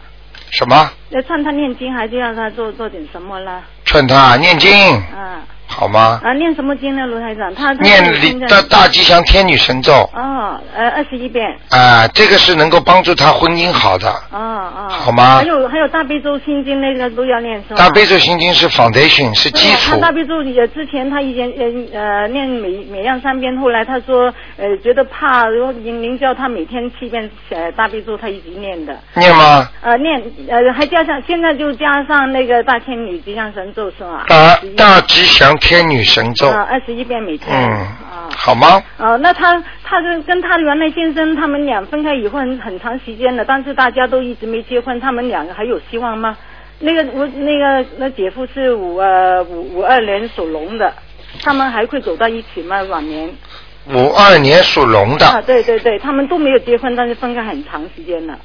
S1: 什么？
S6: 要劝他念经，还是让他做做点什么啦？
S1: 劝他念经，
S6: 啊
S1: 好吗？
S6: 啊，念什么经呢，卢台长？她她
S1: 念大大吉祥天女神咒，
S6: 哦，呃，二十一遍。
S1: 啊，这个是能够帮助他婚姻好的。
S6: 哦哦。
S1: 好吗
S6: 还有还有大悲咒心经那个都要念是吧？
S1: 大悲咒心经是 foundation 是基础
S6: 他，大悲咒也之前他以前呃呃念每每样三遍，后来他说呃觉得怕，然后您您叫他每天七遍呃大悲咒，他一直念的。
S1: 念吗？
S6: 呃念呃还加上现在就加上那个大天女吉祥神咒是吗？
S1: 大大吉祥天女神咒，
S6: 啊二十一遍每天。
S1: 嗯
S6: 啊，。
S1: 好吗？
S6: 哦，那他他跟跟他原来先生他们俩分开以后很很长时间了，但是大家都一直没结婚，他们两个还有希望吗？那个我那个那姐夫是五呃五五二年属龙的，他们还会走到一起吗？晚年
S1: 五二年属龙的
S6: 啊，
S1: 的，
S6: 对对对，他们都没有结婚，但是分开很长时间了。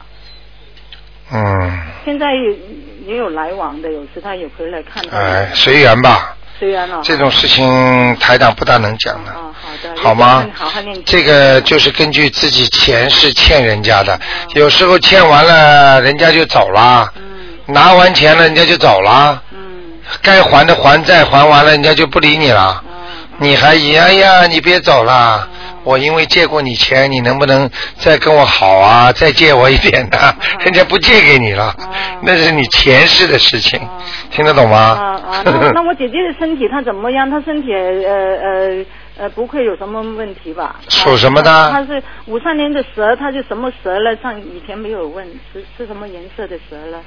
S1: 嗯，
S6: 现在也也有来往的，有时他也回来看他。
S1: 哎，随缘吧。这种事情台长不大能讲的，
S6: 哦，好的。
S1: 好吗
S6: 好好念。
S1: 这个就是根据自己前世欠人家的，有时候欠完了人家就走了，
S6: 嗯
S1: 拿完钱了人家就走了，
S6: 嗯
S1: 该还的还债还完了人家就不理你了，
S6: 嗯
S1: 你还以哎呀你别走了。我因为借过你钱，你能不能再跟我好啊？再借我一点呢、人家不借给你了，那是你前世的事情，听得懂吗？
S6: 啊啊，那那我姐姐的身体她怎么样？她身体呃呃呃不会有什么问题吧？
S1: 属什么的
S6: 她是五三年的蛇，她就什么蛇了？上以前没有问，是是什么颜色的蛇了？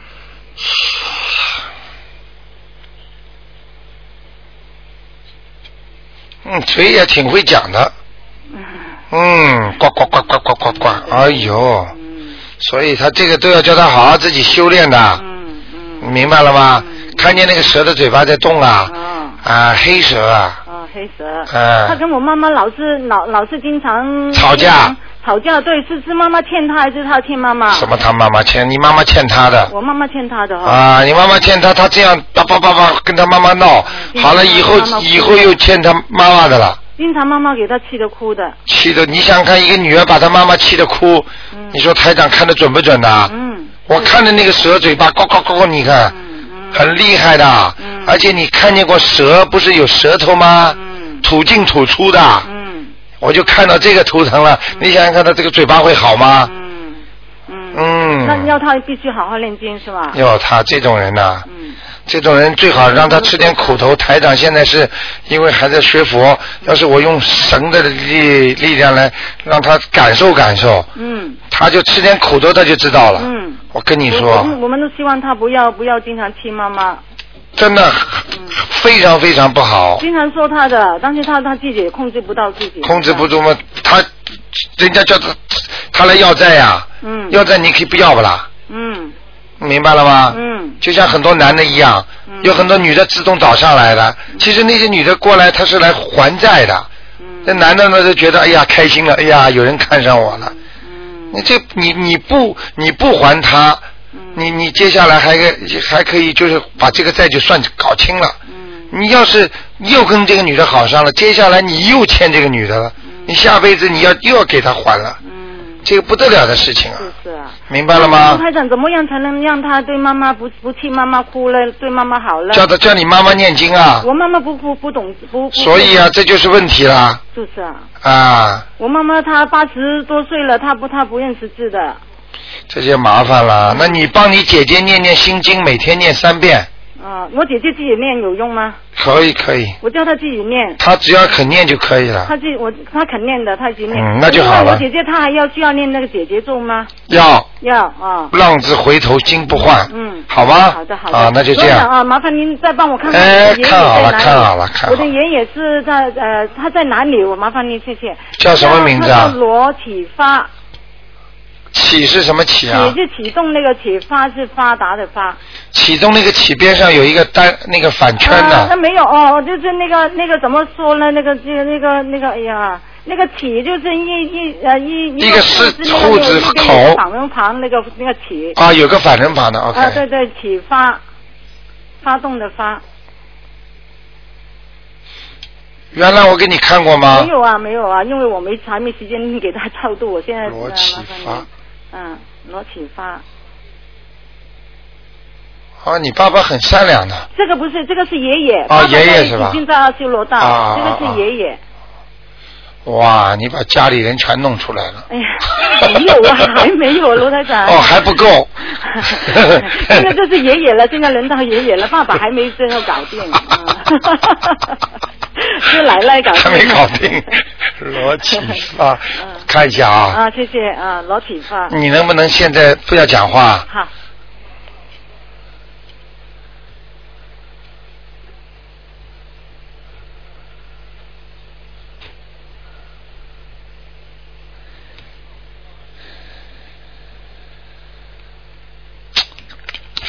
S1: 嗯，嘴也挺会讲的，嗯，呱呱呱呱呱呱呱，哎呦，所以他这个都要叫他好好自己修炼的，
S6: 嗯
S1: 明白了吗？看见那个蛇的嘴巴在动啊，啊，黑蛇啊，
S6: 啊，黑蛇。
S1: 嗯
S6: 他跟我妈妈老是老老是经常
S1: 吵架。
S6: 吵架，对，是是妈妈欠他还是他欠妈妈？
S1: 什么他妈妈欠你妈妈欠他的
S6: 我妈妈欠他的哈。
S1: 啊，你妈妈欠他，他这样叭叭叭叭跟他妈妈闹，好了以后以后又欠他妈妈的了。
S6: 经常妈妈给他气得哭的。
S1: 气的，你想想看，一个女儿把她妈妈气得哭，你说台长看的准不准的？
S6: 嗯。
S1: 我看着那个蛇嘴巴，呱呱呱呱，你看，很厉害的。而且你看见过蛇不是有舌头吗？嗯吐进吐出的。嗯我就看到这个图腾了，你想想看，他这个嘴巴会好吗？嗯。
S6: 嗯那要他必须好好练经是吧？
S1: 要，他这种人呐、这种人最好让他吃点苦头。台长现在是因为还在学佛，要是我用神的力力量来让他感受感受，
S6: 嗯。
S1: 他就吃点苦头，他就知道了。
S6: 嗯。
S1: 我跟你
S6: 我
S1: 说，
S6: 们我们都希望他不要不要经常亲妈妈，
S1: 真的非常非常不好，
S6: 经常说他的，但是他他自己也控制不到自己。
S1: 控制不住嘛。他人家叫他他来要债呀、
S6: 嗯
S1: 要债你可以不要不啦？
S6: 嗯
S1: 明白了吗？
S6: 嗯。
S1: 就像很多男的一样，有很多女的自动找上来的。其实那些女的过来，她是来还债的。那男的呢就觉得哎呀开心了，哎呀有人看上我了。你这你你不你不还他，你你接下来还可还可以就是把这个债就算搞清了。你要是又跟这个女的好上了，接下来你又欠这个女的了，你下辈子你要又要给她还了。
S6: 嗯
S1: 这个不得了的事情啊，
S6: 就是啊。
S1: 明白了吗？
S6: 台长，怎么样才能让他对妈妈不不替妈妈哭了，对妈妈好了？
S1: 叫他叫你妈妈念经啊，
S6: 我妈妈不不不懂不。不
S1: 所以啊，这就是问题啦
S6: 就是啊，
S1: 啊，
S6: 我妈妈她八十多岁了，她不她不认识字的。
S1: 这就麻烦了。那你帮你姐姐念念心经，每天念三遍，
S6: 啊，我姐姐自己念有用吗？
S1: 可以可以，
S6: 我叫她自己念。
S1: 她只要肯念就可以了。
S6: 她自己我她肯念的，她已经念。
S1: 嗯那就好了
S6: 我姐姐她还要需要念那个姐姐咒吗？
S1: 要
S6: 要啊。
S1: 浪子回头金不换，
S6: 嗯，
S1: 好吧？
S6: 好的好的。
S1: 啊，那就这样。
S6: 啊，麻烦您再帮我看看
S1: 哎
S6: 我的爷爷
S1: 看好了
S6: 在哪里
S1: 看好了看好了
S6: 我的爷爷是在呃，他在哪里？我麻烦您谢谢。
S1: 叫什么名字啊
S6: 叫罗启发，
S1: 启是什么启啊
S6: 启？是启动那个启，发是发达的发。
S1: 启动那个启边上有一个单那个反圈
S6: 啊，
S1: 的
S6: 那，没有哦，就是那个那个怎么说呢？那个这个那个那个，哎呀，那个启就是一一呃一
S1: 一个是
S6: 字那个那个
S1: 口
S6: 那个反人旁那个那个启。
S1: 啊，有个反人旁的
S6: 啊
S1: ，，OK。
S6: 对对，启发，发动的发。
S1: 原来我给你看过吗
S6: 没？有啊，没有啊，因为我没还没时间给他超度，我现在呃
S1: 罗启发，
S6: 嗯，罗启发，
S1: 啊，你爸爸很善良的，
S6: 这个不是，这个是爷爷，
S1: 哦
S6: 爸爸
S1: 爷爷是吧
S6: 已经在阿修罗道，
S1: 啊
S6: 这个是爷爷。
S1: 哇，你把家里人全弄出来了。
S6: 哎呀，没有啊，还没有，罗台长。
S1: 哦，还不够。
S6: 现在就是爷爷了，现在轮到爷爷了，爸爸还没最后搞定，嗯 是奶奶搞定。
S1: 还没搞定，罗启发，
S6: 嗯
S1: 看一下啊，
S6: 啊，谢谢啊，罗启发。
S1: 你能不能现在不要讲话？
S6: 好，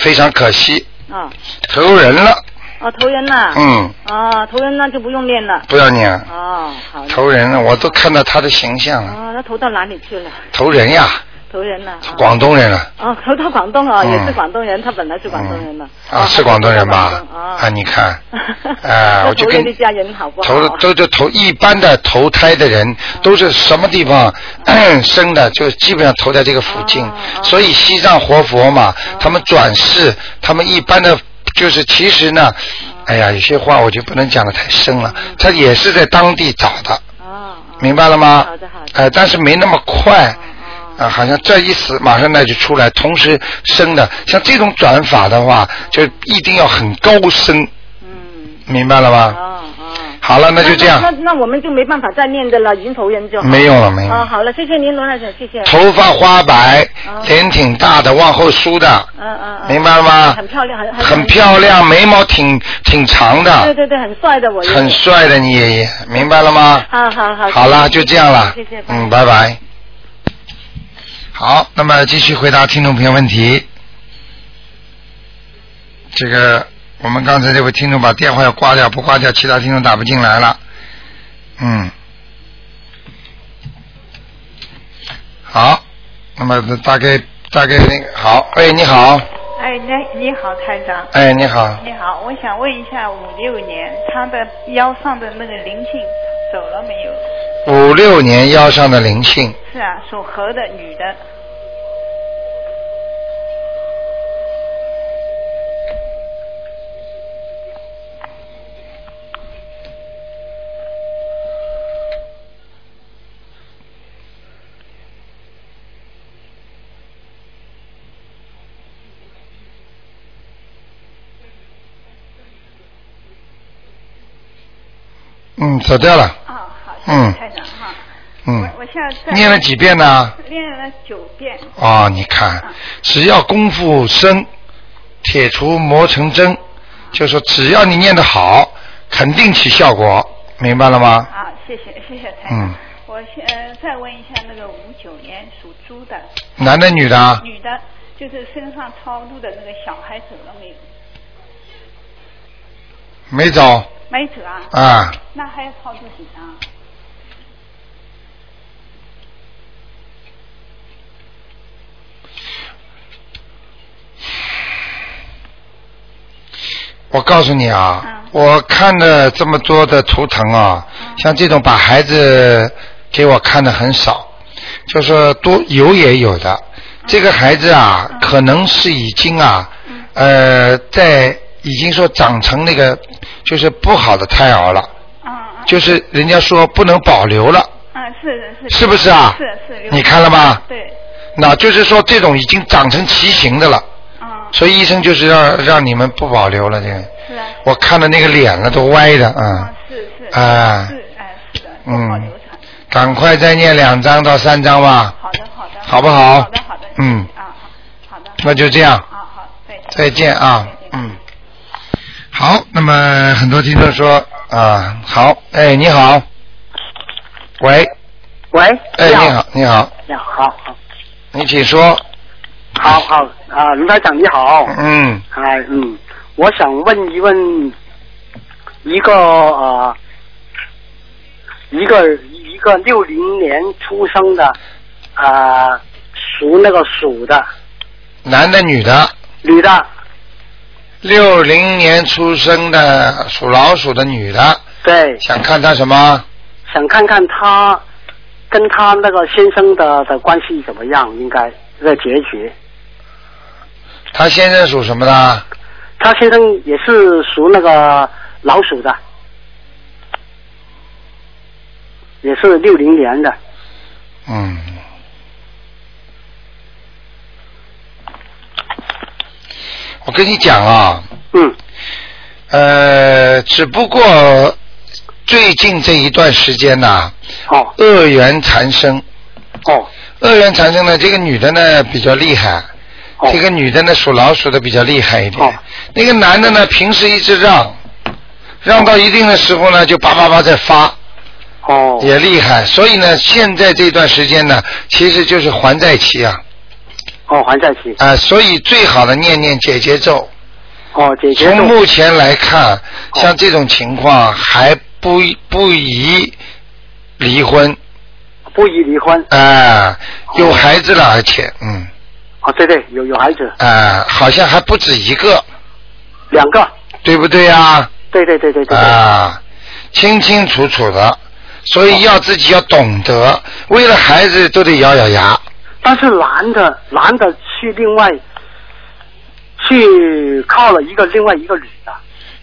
S1: 非常可惜，
S6: 啊，
S1: 投人了，
S6: 哦，投人了。
S1: 嗯，
S6: 哦，投人那就不用练了。
S1: 不要念，
S6: 哦，好。
S1: 投人了，我都看到他的形象了，
S6: 哦，那投到哪里去了？
S1: 投人呀，
S6: 投人了。哦
S1: 广东人了。
S6: 哦，投到广东哦，
S1: 嗯
S6: 也是广东人，他本来是广东人的。
S1: 啊，
S6: 哦
S1: 是广东人吧啊，你看，啊，我就跟
S6: 家人好不好？
S1: 投都就投一般的投胎的人都是什么地方 生的，就基本上投在这个附近所以西藏活佛嘛，他们转世，他们一般的就是其实呢，哎呀，有些话我就不能讲的太深了，他也是在当地找的，明白了吗？
S6: 好的好的。
S1: 哎，但是没那么快。
S6: 哦
S1: 啊，好像这一死马上那就出来，同时生的，像这种转法的话，就一定要很高深，
S6: 嗯。
S1: 明白了吧？
S6: 哦哦。
S1: 好了，那就这样。
S6: 那那我们就没办法再念的了，已经投人就好。
S1: 没有了，没有
S6: 哦，好了，谢谢您，罗大姐，谢谢。
S1: 头发花白
S6: 哦，
S1: 脸挺大的，往后梳的，
S6: 嗯嗯嗯。
S1: 明白了吗？
S6: 很漂亮，很
S1: 很漂亮，眉毛挺挺长的，
S6: 对对对，很帅的我。
S1: 很帅的你爷爷，明白了吗？
S6: 好好好。
S1: 好了，就这样了
S6: 谢谢。。
S1: 嗯，拜拜。好，那么继续回答听众朋友问题。这个，我们刚才这位听众把电话要挂掉，不挂掉，其他听众打不进来了。嗯。好，那么大概大概那个好，哎，你好，
S7: 哎，你你好，台长。
S1: 哎，你好，
S7: 你好，我想问一下，五六年他的腰上的那个灵性走了没有？
S1: 五六年腰上的灵性，
S7: 是啊，属猴的女的。
S1: 嗯，走掉了，嗯
S7: 谢台长哈。
S1: 嗯
S7: 我，我现在在
S1: 念了几遍呢？
S7: 念了九遍。
S1: 哦，你看，只要功夫深，铁杵磨成针，就说只要你念得好，肯定起效果，明白了吗？
S7: 好，谢谢谢谢台长。
S1: 嗯，
S7: 我先呃再问一下那个五九年属猪的
S1: 男的女的啊？
S7: 女的，就是身上超度的那个小孩走了没有？
S1: 没走
S7: 没走啊。
S1: 啊？
S7: 那还要超度几张？
S1: 我告诉你啊，
S7: 嗯
S1: 我看了这么多的图腾啊，像这种把孩子给我看的很少，就是多有也有的。这个孩子啊，可能是已经啊，呃，在已经说长成那个就是不好的胎儿了，就是人家说不能保留了，
S7: 啊，是是是。
S1: 是不是啊
S7: 是是。
S1: 你看了吗
S7: 对。
S1: 那就是说这种已经长成畸形的了。所以医生就是让让你们不保留了，这个。
S7: 是啊。
S1: 我看的那个脸了都歪的，啊。
S7: 是是。
S1: 啊。
S7: 是哎是的。
S1: 嗯。赶快再念两张到三张吧。
S7: 好的好的。
S1: 好不好？
S7: 好的好的。
S1: 嗯。
S7: 啊好好的。
S1: 那就这样。
S7: 好好再见。
S1: 再见啊，嗯。好，那么很多听众说啊，好，哎，你好，喂，
S8: 喂，
S1: 哎，
S8: 你好
S1: 你好，你好，
S8: 你好，好，好，
S1: 你请说，
S8: 好，好，啊，卢台长你好，
S1: 嗯，
S8: 哎，嗯，我想问一问一个呃，一个一个六零年出生的啊、呃属那个鼠的。
S1: 男的女的，
S8: 女的，
S1: 六零年出生的属老鼠的女的，
S8: 对，
S1: 想看她什么？
S8: 想看看她跟他那个先生的的关系怎么样，应该这个结局。
S1: 她先生属什么的？
S8: 他先生也是属那个老鼠的，也是六零年的。
S1: 嗯。我跟你讲啊，
S8: 嗯，
S1: 呃，只不过最近这一段时间呐、
S8: 哦，
S1: 恶缘缠身。
S8: 哦。
S1: 恶缘缠身呢，这个女的呢比较厉害，
S8: 哦
S1: 这个女的呢属老鼠的比较厉害一点。那个男的呢，平时一直让，让到一定的时候呢，就叭叭叭在发。
S8: 哦。
S1: 也厉害，所以呢，现在这段时间呢，其实就是还债期啊。
S8: 哦，还债期。
S1: 啊、所以最好的念念解结咒。
S8: 哦，解决
S1: 从目前来看，像这种情况还不不宜离婚。
S8: 不宜离婚。
S1: 啊、有孩子了，而且，嗯，
S8: 哦，对对，有有孩子，
S1: 啊、好像还不止一个，
S8: 两个。
S1: 对不对呀？
S8: 对对对对对。
S1: 啊，清清楚楚的，所以要自己要懂得，为了孩子都得咬咬牙。
S8: 但是男的男的去另外去靠了一个另外一个女的，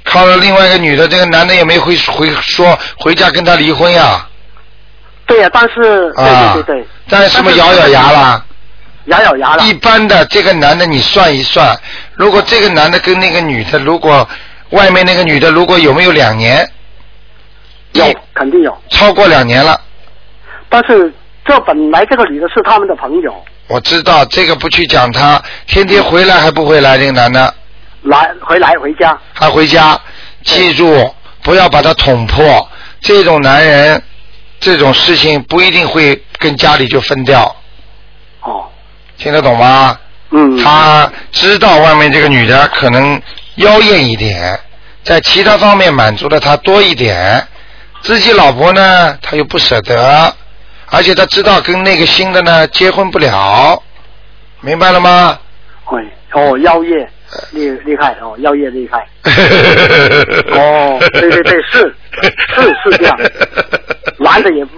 S1: 靠了另外一个女的，这个男的也没回回说回家跟她离婚呀。
S8: 对呀、但是对
S1: 啊
S8: 对对对，
S1: 但是什么咬咬牙啦？
S8: 咬咬牙了。
S1: 一般的这个男的你算一算，如果这个男的跟那个女的，如果外面那个女的如果有没有两年？
S8: 有，肯定有。
S1: 超过两年了。
S8: 但是这本来这个女的是他们的朋友，
S1: 我知道这个不去讲他，天天回来还不回来？这个男的
S8: 来回来回家。
S1: 还回家，记住不要把他捅破。这种男人，这种事情不一定会跟家里就分掉。
S8: 哦。
S1: 听得懂吗？
S8: 嗯。
S1: 他知道外面这个女的可能妖艳一点，在其他方面满足了他多一点，自己老婆呢他又不舍得，而且他知道跟那个新的呢结婚不了，明白了吗？
S8: 会哦，妖艳厉厉害哦，妖艳厉害。哦，对对对，是是是这样，男的也不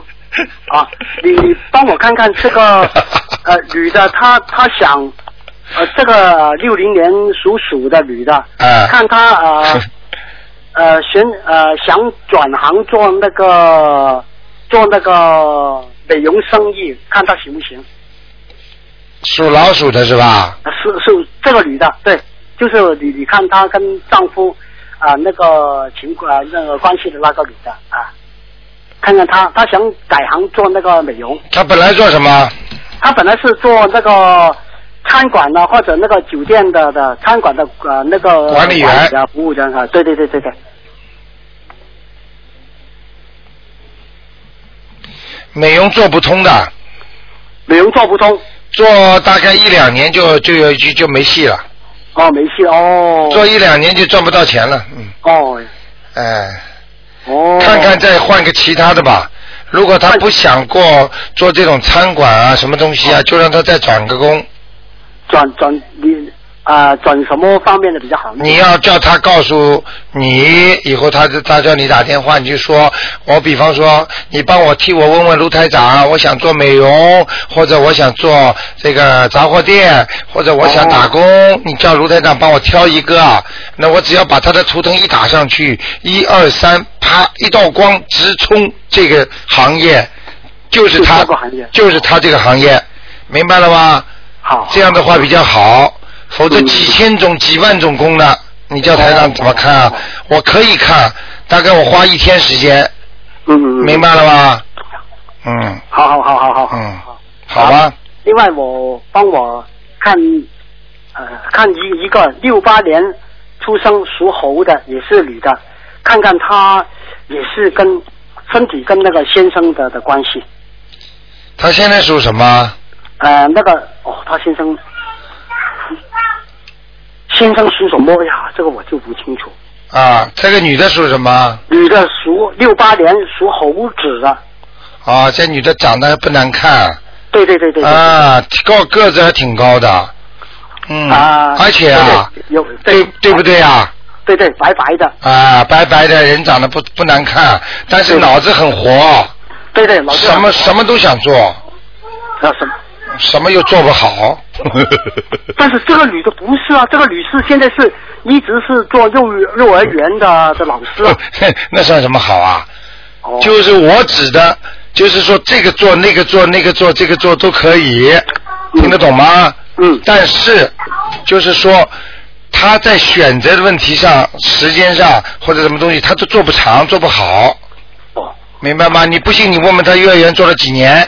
S8: 啊，你你帮我看看这个 呃女的，她她想呃这个六零年属鼠的女的，
S1: 啊
S8: 看她呃 呃想呃想转行做那个做那个美容生意，看她行不行？
S1: 属老鼠的是吧？
S8: 啊是是这个女的，对，就是你你看她跟丈夫啊、那个情况、啊、那个关系的那个女的啊，看看他，他想改行做那个美容。
S1: 他本来做什么？
S8: 他本来是做那个餐馆的或者那个酒店的的餐馆的呃那个
S1: 管理员
S8: 啊服务员啊，对对对对对，
S1: 美容做不通的。
S8: 美容做不通。
S1: 做大概一两年就就有就就没戏了。
S8: 哦，没戏哦。
S1: 做一两年就赚不到钱了，嗯。
S8: 哦。
S1: 哎。
S8: 哦。
S1: 看看再换个其他的吧。如果他不想过做这种餐馆啊，什么东西啊，就让他再转个工。
S8: 转转你啊、转什么方面的比较好？
S1: 你要叫他告诉你，以后他他叫你打电话，你就说，我比方说，你帮我替我问问卢台长，我想做美容，或者我想做这个杂货店，或者我想打工，你叫卢台长帮我挑一个，那我只要把他的图腾一打上去，一二三，啪，一道光直冲这个行业，就是他
S8: 就
S1: 是他这个行业，明白了吗？
S8: 好，
S1: 这样的话比较好，否则几千种、几万种功呢，你叫台长怎么看啊？我可以看，大概我花一天时间，
S8: 嗯嗯嗯，
S1: 明白了吧？嗯，
S8: 好好好好好，
S1: 嗯，好吧，
S8: 另外我帮我看呃看一一个六八年出生属猴的也是女的，看看她也是跟身体跟那个先生的的关系。
S1: 他现在属什么？
S8: 呃，那个哦，他先生先生属什么呀？这个我就不清楚。
S1: 啊，这个女的属什么？
S8: 女的属六八年属猴子的，
S1: 啊，这女的长得不难看，
S8: 对对对对对。
S1: 啊，高个子还挺高的，嗯，
S8: 啊，
S1: 而且啊，
S8: 对对有
S1: 对对不对啊？
S8: 对对，白白的，
S1: 啊，白白的人长得不不难看，但是脑子很活，
S8: 对对，老师
S1: 什么什么都想做，
S8: 啊什么？
S1: 什么又做不好。
S8: 但是这个女的不是啊，这个女士现在是一直是做幼幼儿园的的老师啊。
S1: 那算什么好啊？
S8: 哦
S1: 就是我指的，就是说这个做那个做那个做这个做都可以，听得懂吗？
S8: 嗯。
S1: 但是就是说他在选择的问题上、时间上或者什么东西，他都做不长、做不好。
S8: 哦。
S1: 明白吗？你不信，你问问他幼儿园做了几年，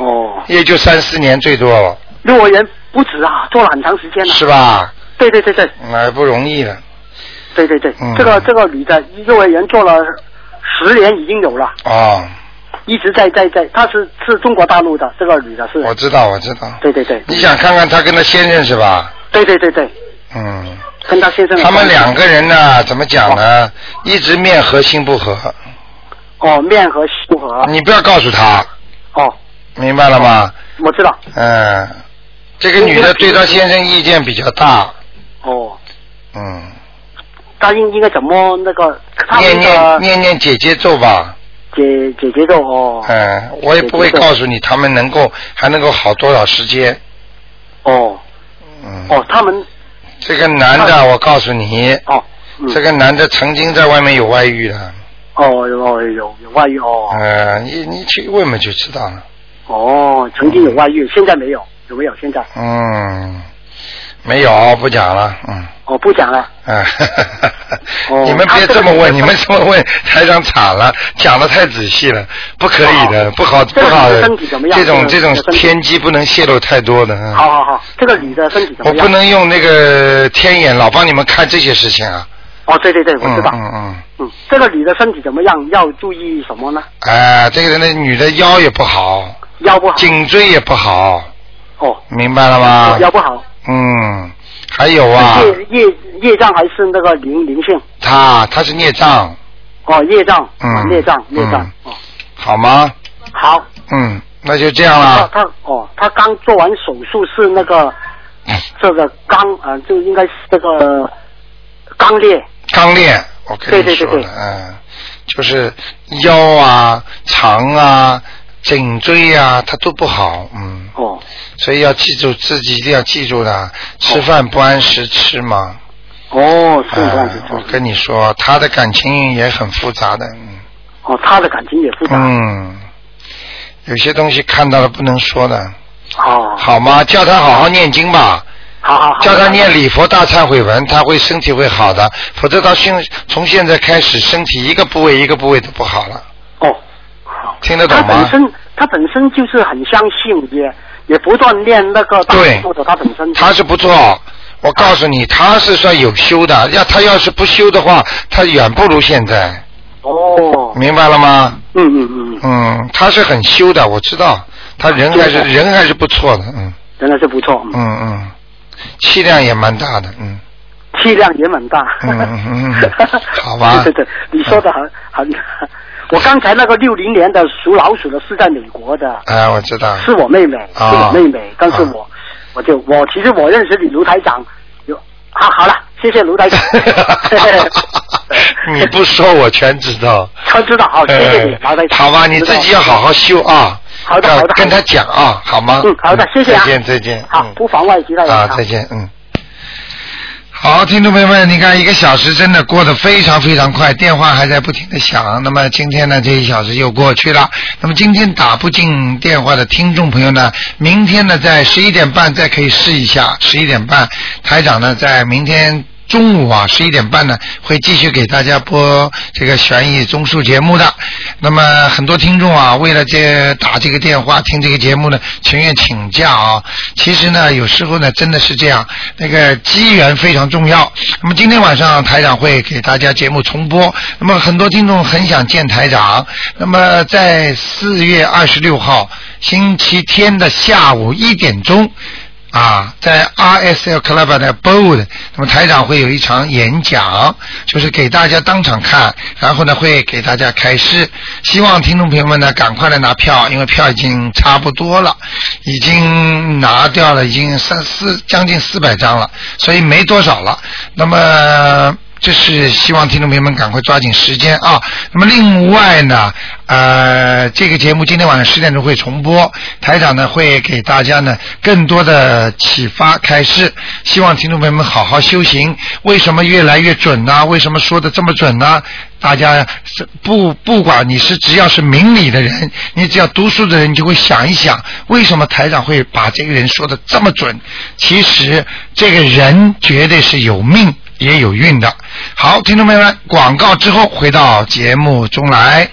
S8: 哦，
S1: 也就三四年最多，
S8: 幼儿园不止啊，做了很长时间了。
S1: 是吧？
S8: 对对对对
S1: 哎，不容易了。
S8: 对对对，
S1: 嗯
S8: 这个这个女的幼儿园做了十年已经有了，
S1: 哦，
S8: 一直在在在，她是是中国大陆的，这个女的是。
S1: 我知道，我知道。
S8: 对对对。
S1: 你想看看她跟她先生是吧？
S8: 对对对对，
S1: 嗯。
S8: 跟她先生
S1: 他们两个人呢，怎么讲呢？一直面和心不和。
S8: 哦面和心不和。
S1: 你不要告诉他，
S8: 哦，
S1: 明白了吗？
S8: 我知道。
S1: 嗯，这个女的对她先生意见比较大，
S8: 哦，
S1: 嗯，
S8: 她应应该怎么那个？
S1: 念念念念姐姐咒吧。
S8: 姐姐姐咒哦。
S1: 嗯，我也不会告诉你他们能够还能够好多少时间。
S8: 哦。
S1: 嗯。
S8: 哦，他们
S1: 这个男的，我告诉你。
S8: 哦。嗯
S1: 这个男的曾经在外面有外遇的。
S8: 哦有有有有外遇哦。
S1: 嗯，你你去问问就知道了。
S8: 哦，曾经有外遇，现在没有，有没有？现在？
S1: 嗯，没有，不讲了，嗯。
S8: 哦，不讲了。
S1: 嗯，
S8: 哦
S1: 你们别这么问，你们这么问，台长惨了，讲的太仔细了，不可以的，不好，不好这种这种天机不能泄露太多的。嗯
S8: 好好好，这个女的身体怎么样？
S1: 我不能用那个天眼老帮你们看这些事情啊。
S8: 哦，对对对，我知道。
S1: 嗯嗯
S8: 嗯，这个女的身体怎么样？要注意什么呢？
S1: 哎、这个人的女的腰也不好，
S8: 腰不好。
S1: 颈椎也不好，
S8: 哦。
S1: 明白了吗？
S8: 腰不好。
S1: 嗯，还有啊，
S8: 业业业障还是那个灵灵性？
S1: 他他是孽障，
S8: 哦，业障。
S1: 嗯
S8: 哦业障业障。
S1: 哦好吗？
S8: 好。
S1: 嗯，那就这样了。
S8: 他哦，他刚做完手术是那个这个肛啊、呃就应该是这个肛裂。
S1: 肛裂，我跟你说了，
S8: 对对对对
S1: 嗯，就是腰啊、肠啊、颈椎啊，它都不好，嗯。
S8: 哦。
S1: 所以要记住，自己一定要记住的，吃饭不按时吃嘛。
S8: 哦，是这样子。
S1: 嗯我跟你说，他的感情也很复杂的，嗯。
S8: 哦，他的感情也复杂。
S1: 嗯，有些东西看到了不能说的。
S8: 哦。
S1: 好吗？叫他好好念经吧。
S8: 好好好。
S1: 叫他念礼佛大忏悔文，他会身体会好的。否则他现从现在开始，身体一个部位一个部位都不好了。
S8: 哦。
S1: 听得懂吗
S8: 他本？身他本身就是很相信，也也不断练那个大
S1: 对
S8: 或者他本身
S1: 他是不错。我告诉你，他是算有修的。要他要是不修的话，他远不如现在。
S8: 哦。
S1: 明白了吗？
S8: 嗯嗯嗯嗯，
S1: 嗯，他是很修的，我知道，他人还是
S8: 对
S1: 人还是不错的，嗯
S8: 人还是不错，
S1: 嗯嗯，气量也蛮大的，嗯。
S8: 气量也蛮大。
S1: 嗯嗯嗯嗯 好吧
S8: 对对对，你说的很很。我刚才那个六零年的属老鼠的是在美国的，
S1: 哎，我知道。
S8: 是我妹妹，是
S1: 啊
S8: 我妹妹，但是我我就我其实我认识你卢台长，有好好了，谢谢卢台长。
S1: 你不说我全知道。
S8: 全知道，好，谢谢你，
S1: 呃
S8: 卢台长。
S1: 好吧，你自己要好好修啊。
S8: 好的好的
S1: 跟他讲啊，好吗？
S8: 嗯，好的，谢谢啊。
S1: 再见，再见。
S8: 好，不妨碍其他人。
S1: 啊，再见，嗯。好，听众朋友们，你看一个小时真的过得非常非常快，电话还在不停的响。那么今天呢，这一小时又过去了。那么今天打不进电话的听众朋友呢，明天呢在十一点半再可以试一下。十一点半，台长呢在明天。中午啊，十一点半呢，会继续给大家播这个悬疑综述节目的。那么很多听众啊，为了这打这个电话听这个节目呢，情愿请假啊。其实呢，有时候呢，真的是这样，那个机缘非常重要。那么今天晚上台长会给大家节目重播。那么很多听众很想见台长。那么在四月二十六号星期天的下午一点钟。啊，在 RSL Club 的 Bold，那么台长会有一场演讲，就是给大家当场看，然后呢会给大家开示。希望听众朋友们呢赶快来拿票，因为票已经差不多了，已经拿掉了，已经三四将近四百张了，所以没多少了。那么。这是希望听众朋友们赶快抓紧时间啊！那么另外呢，呃，这个节目今天晚上十点钟会重播，台长呢会给大家呢更多的启发开示，希望听众朋友们好好修行。为什么越来越准呢？为什么说的这么准呢？大家是不不管你是只要是明理的人，你只要读书的人，你就会想一想，为什么台长会把这个人说的这么准？其实这个人绝对是有命。也有运的。好，听众朋友们，广告之后回到节目中来。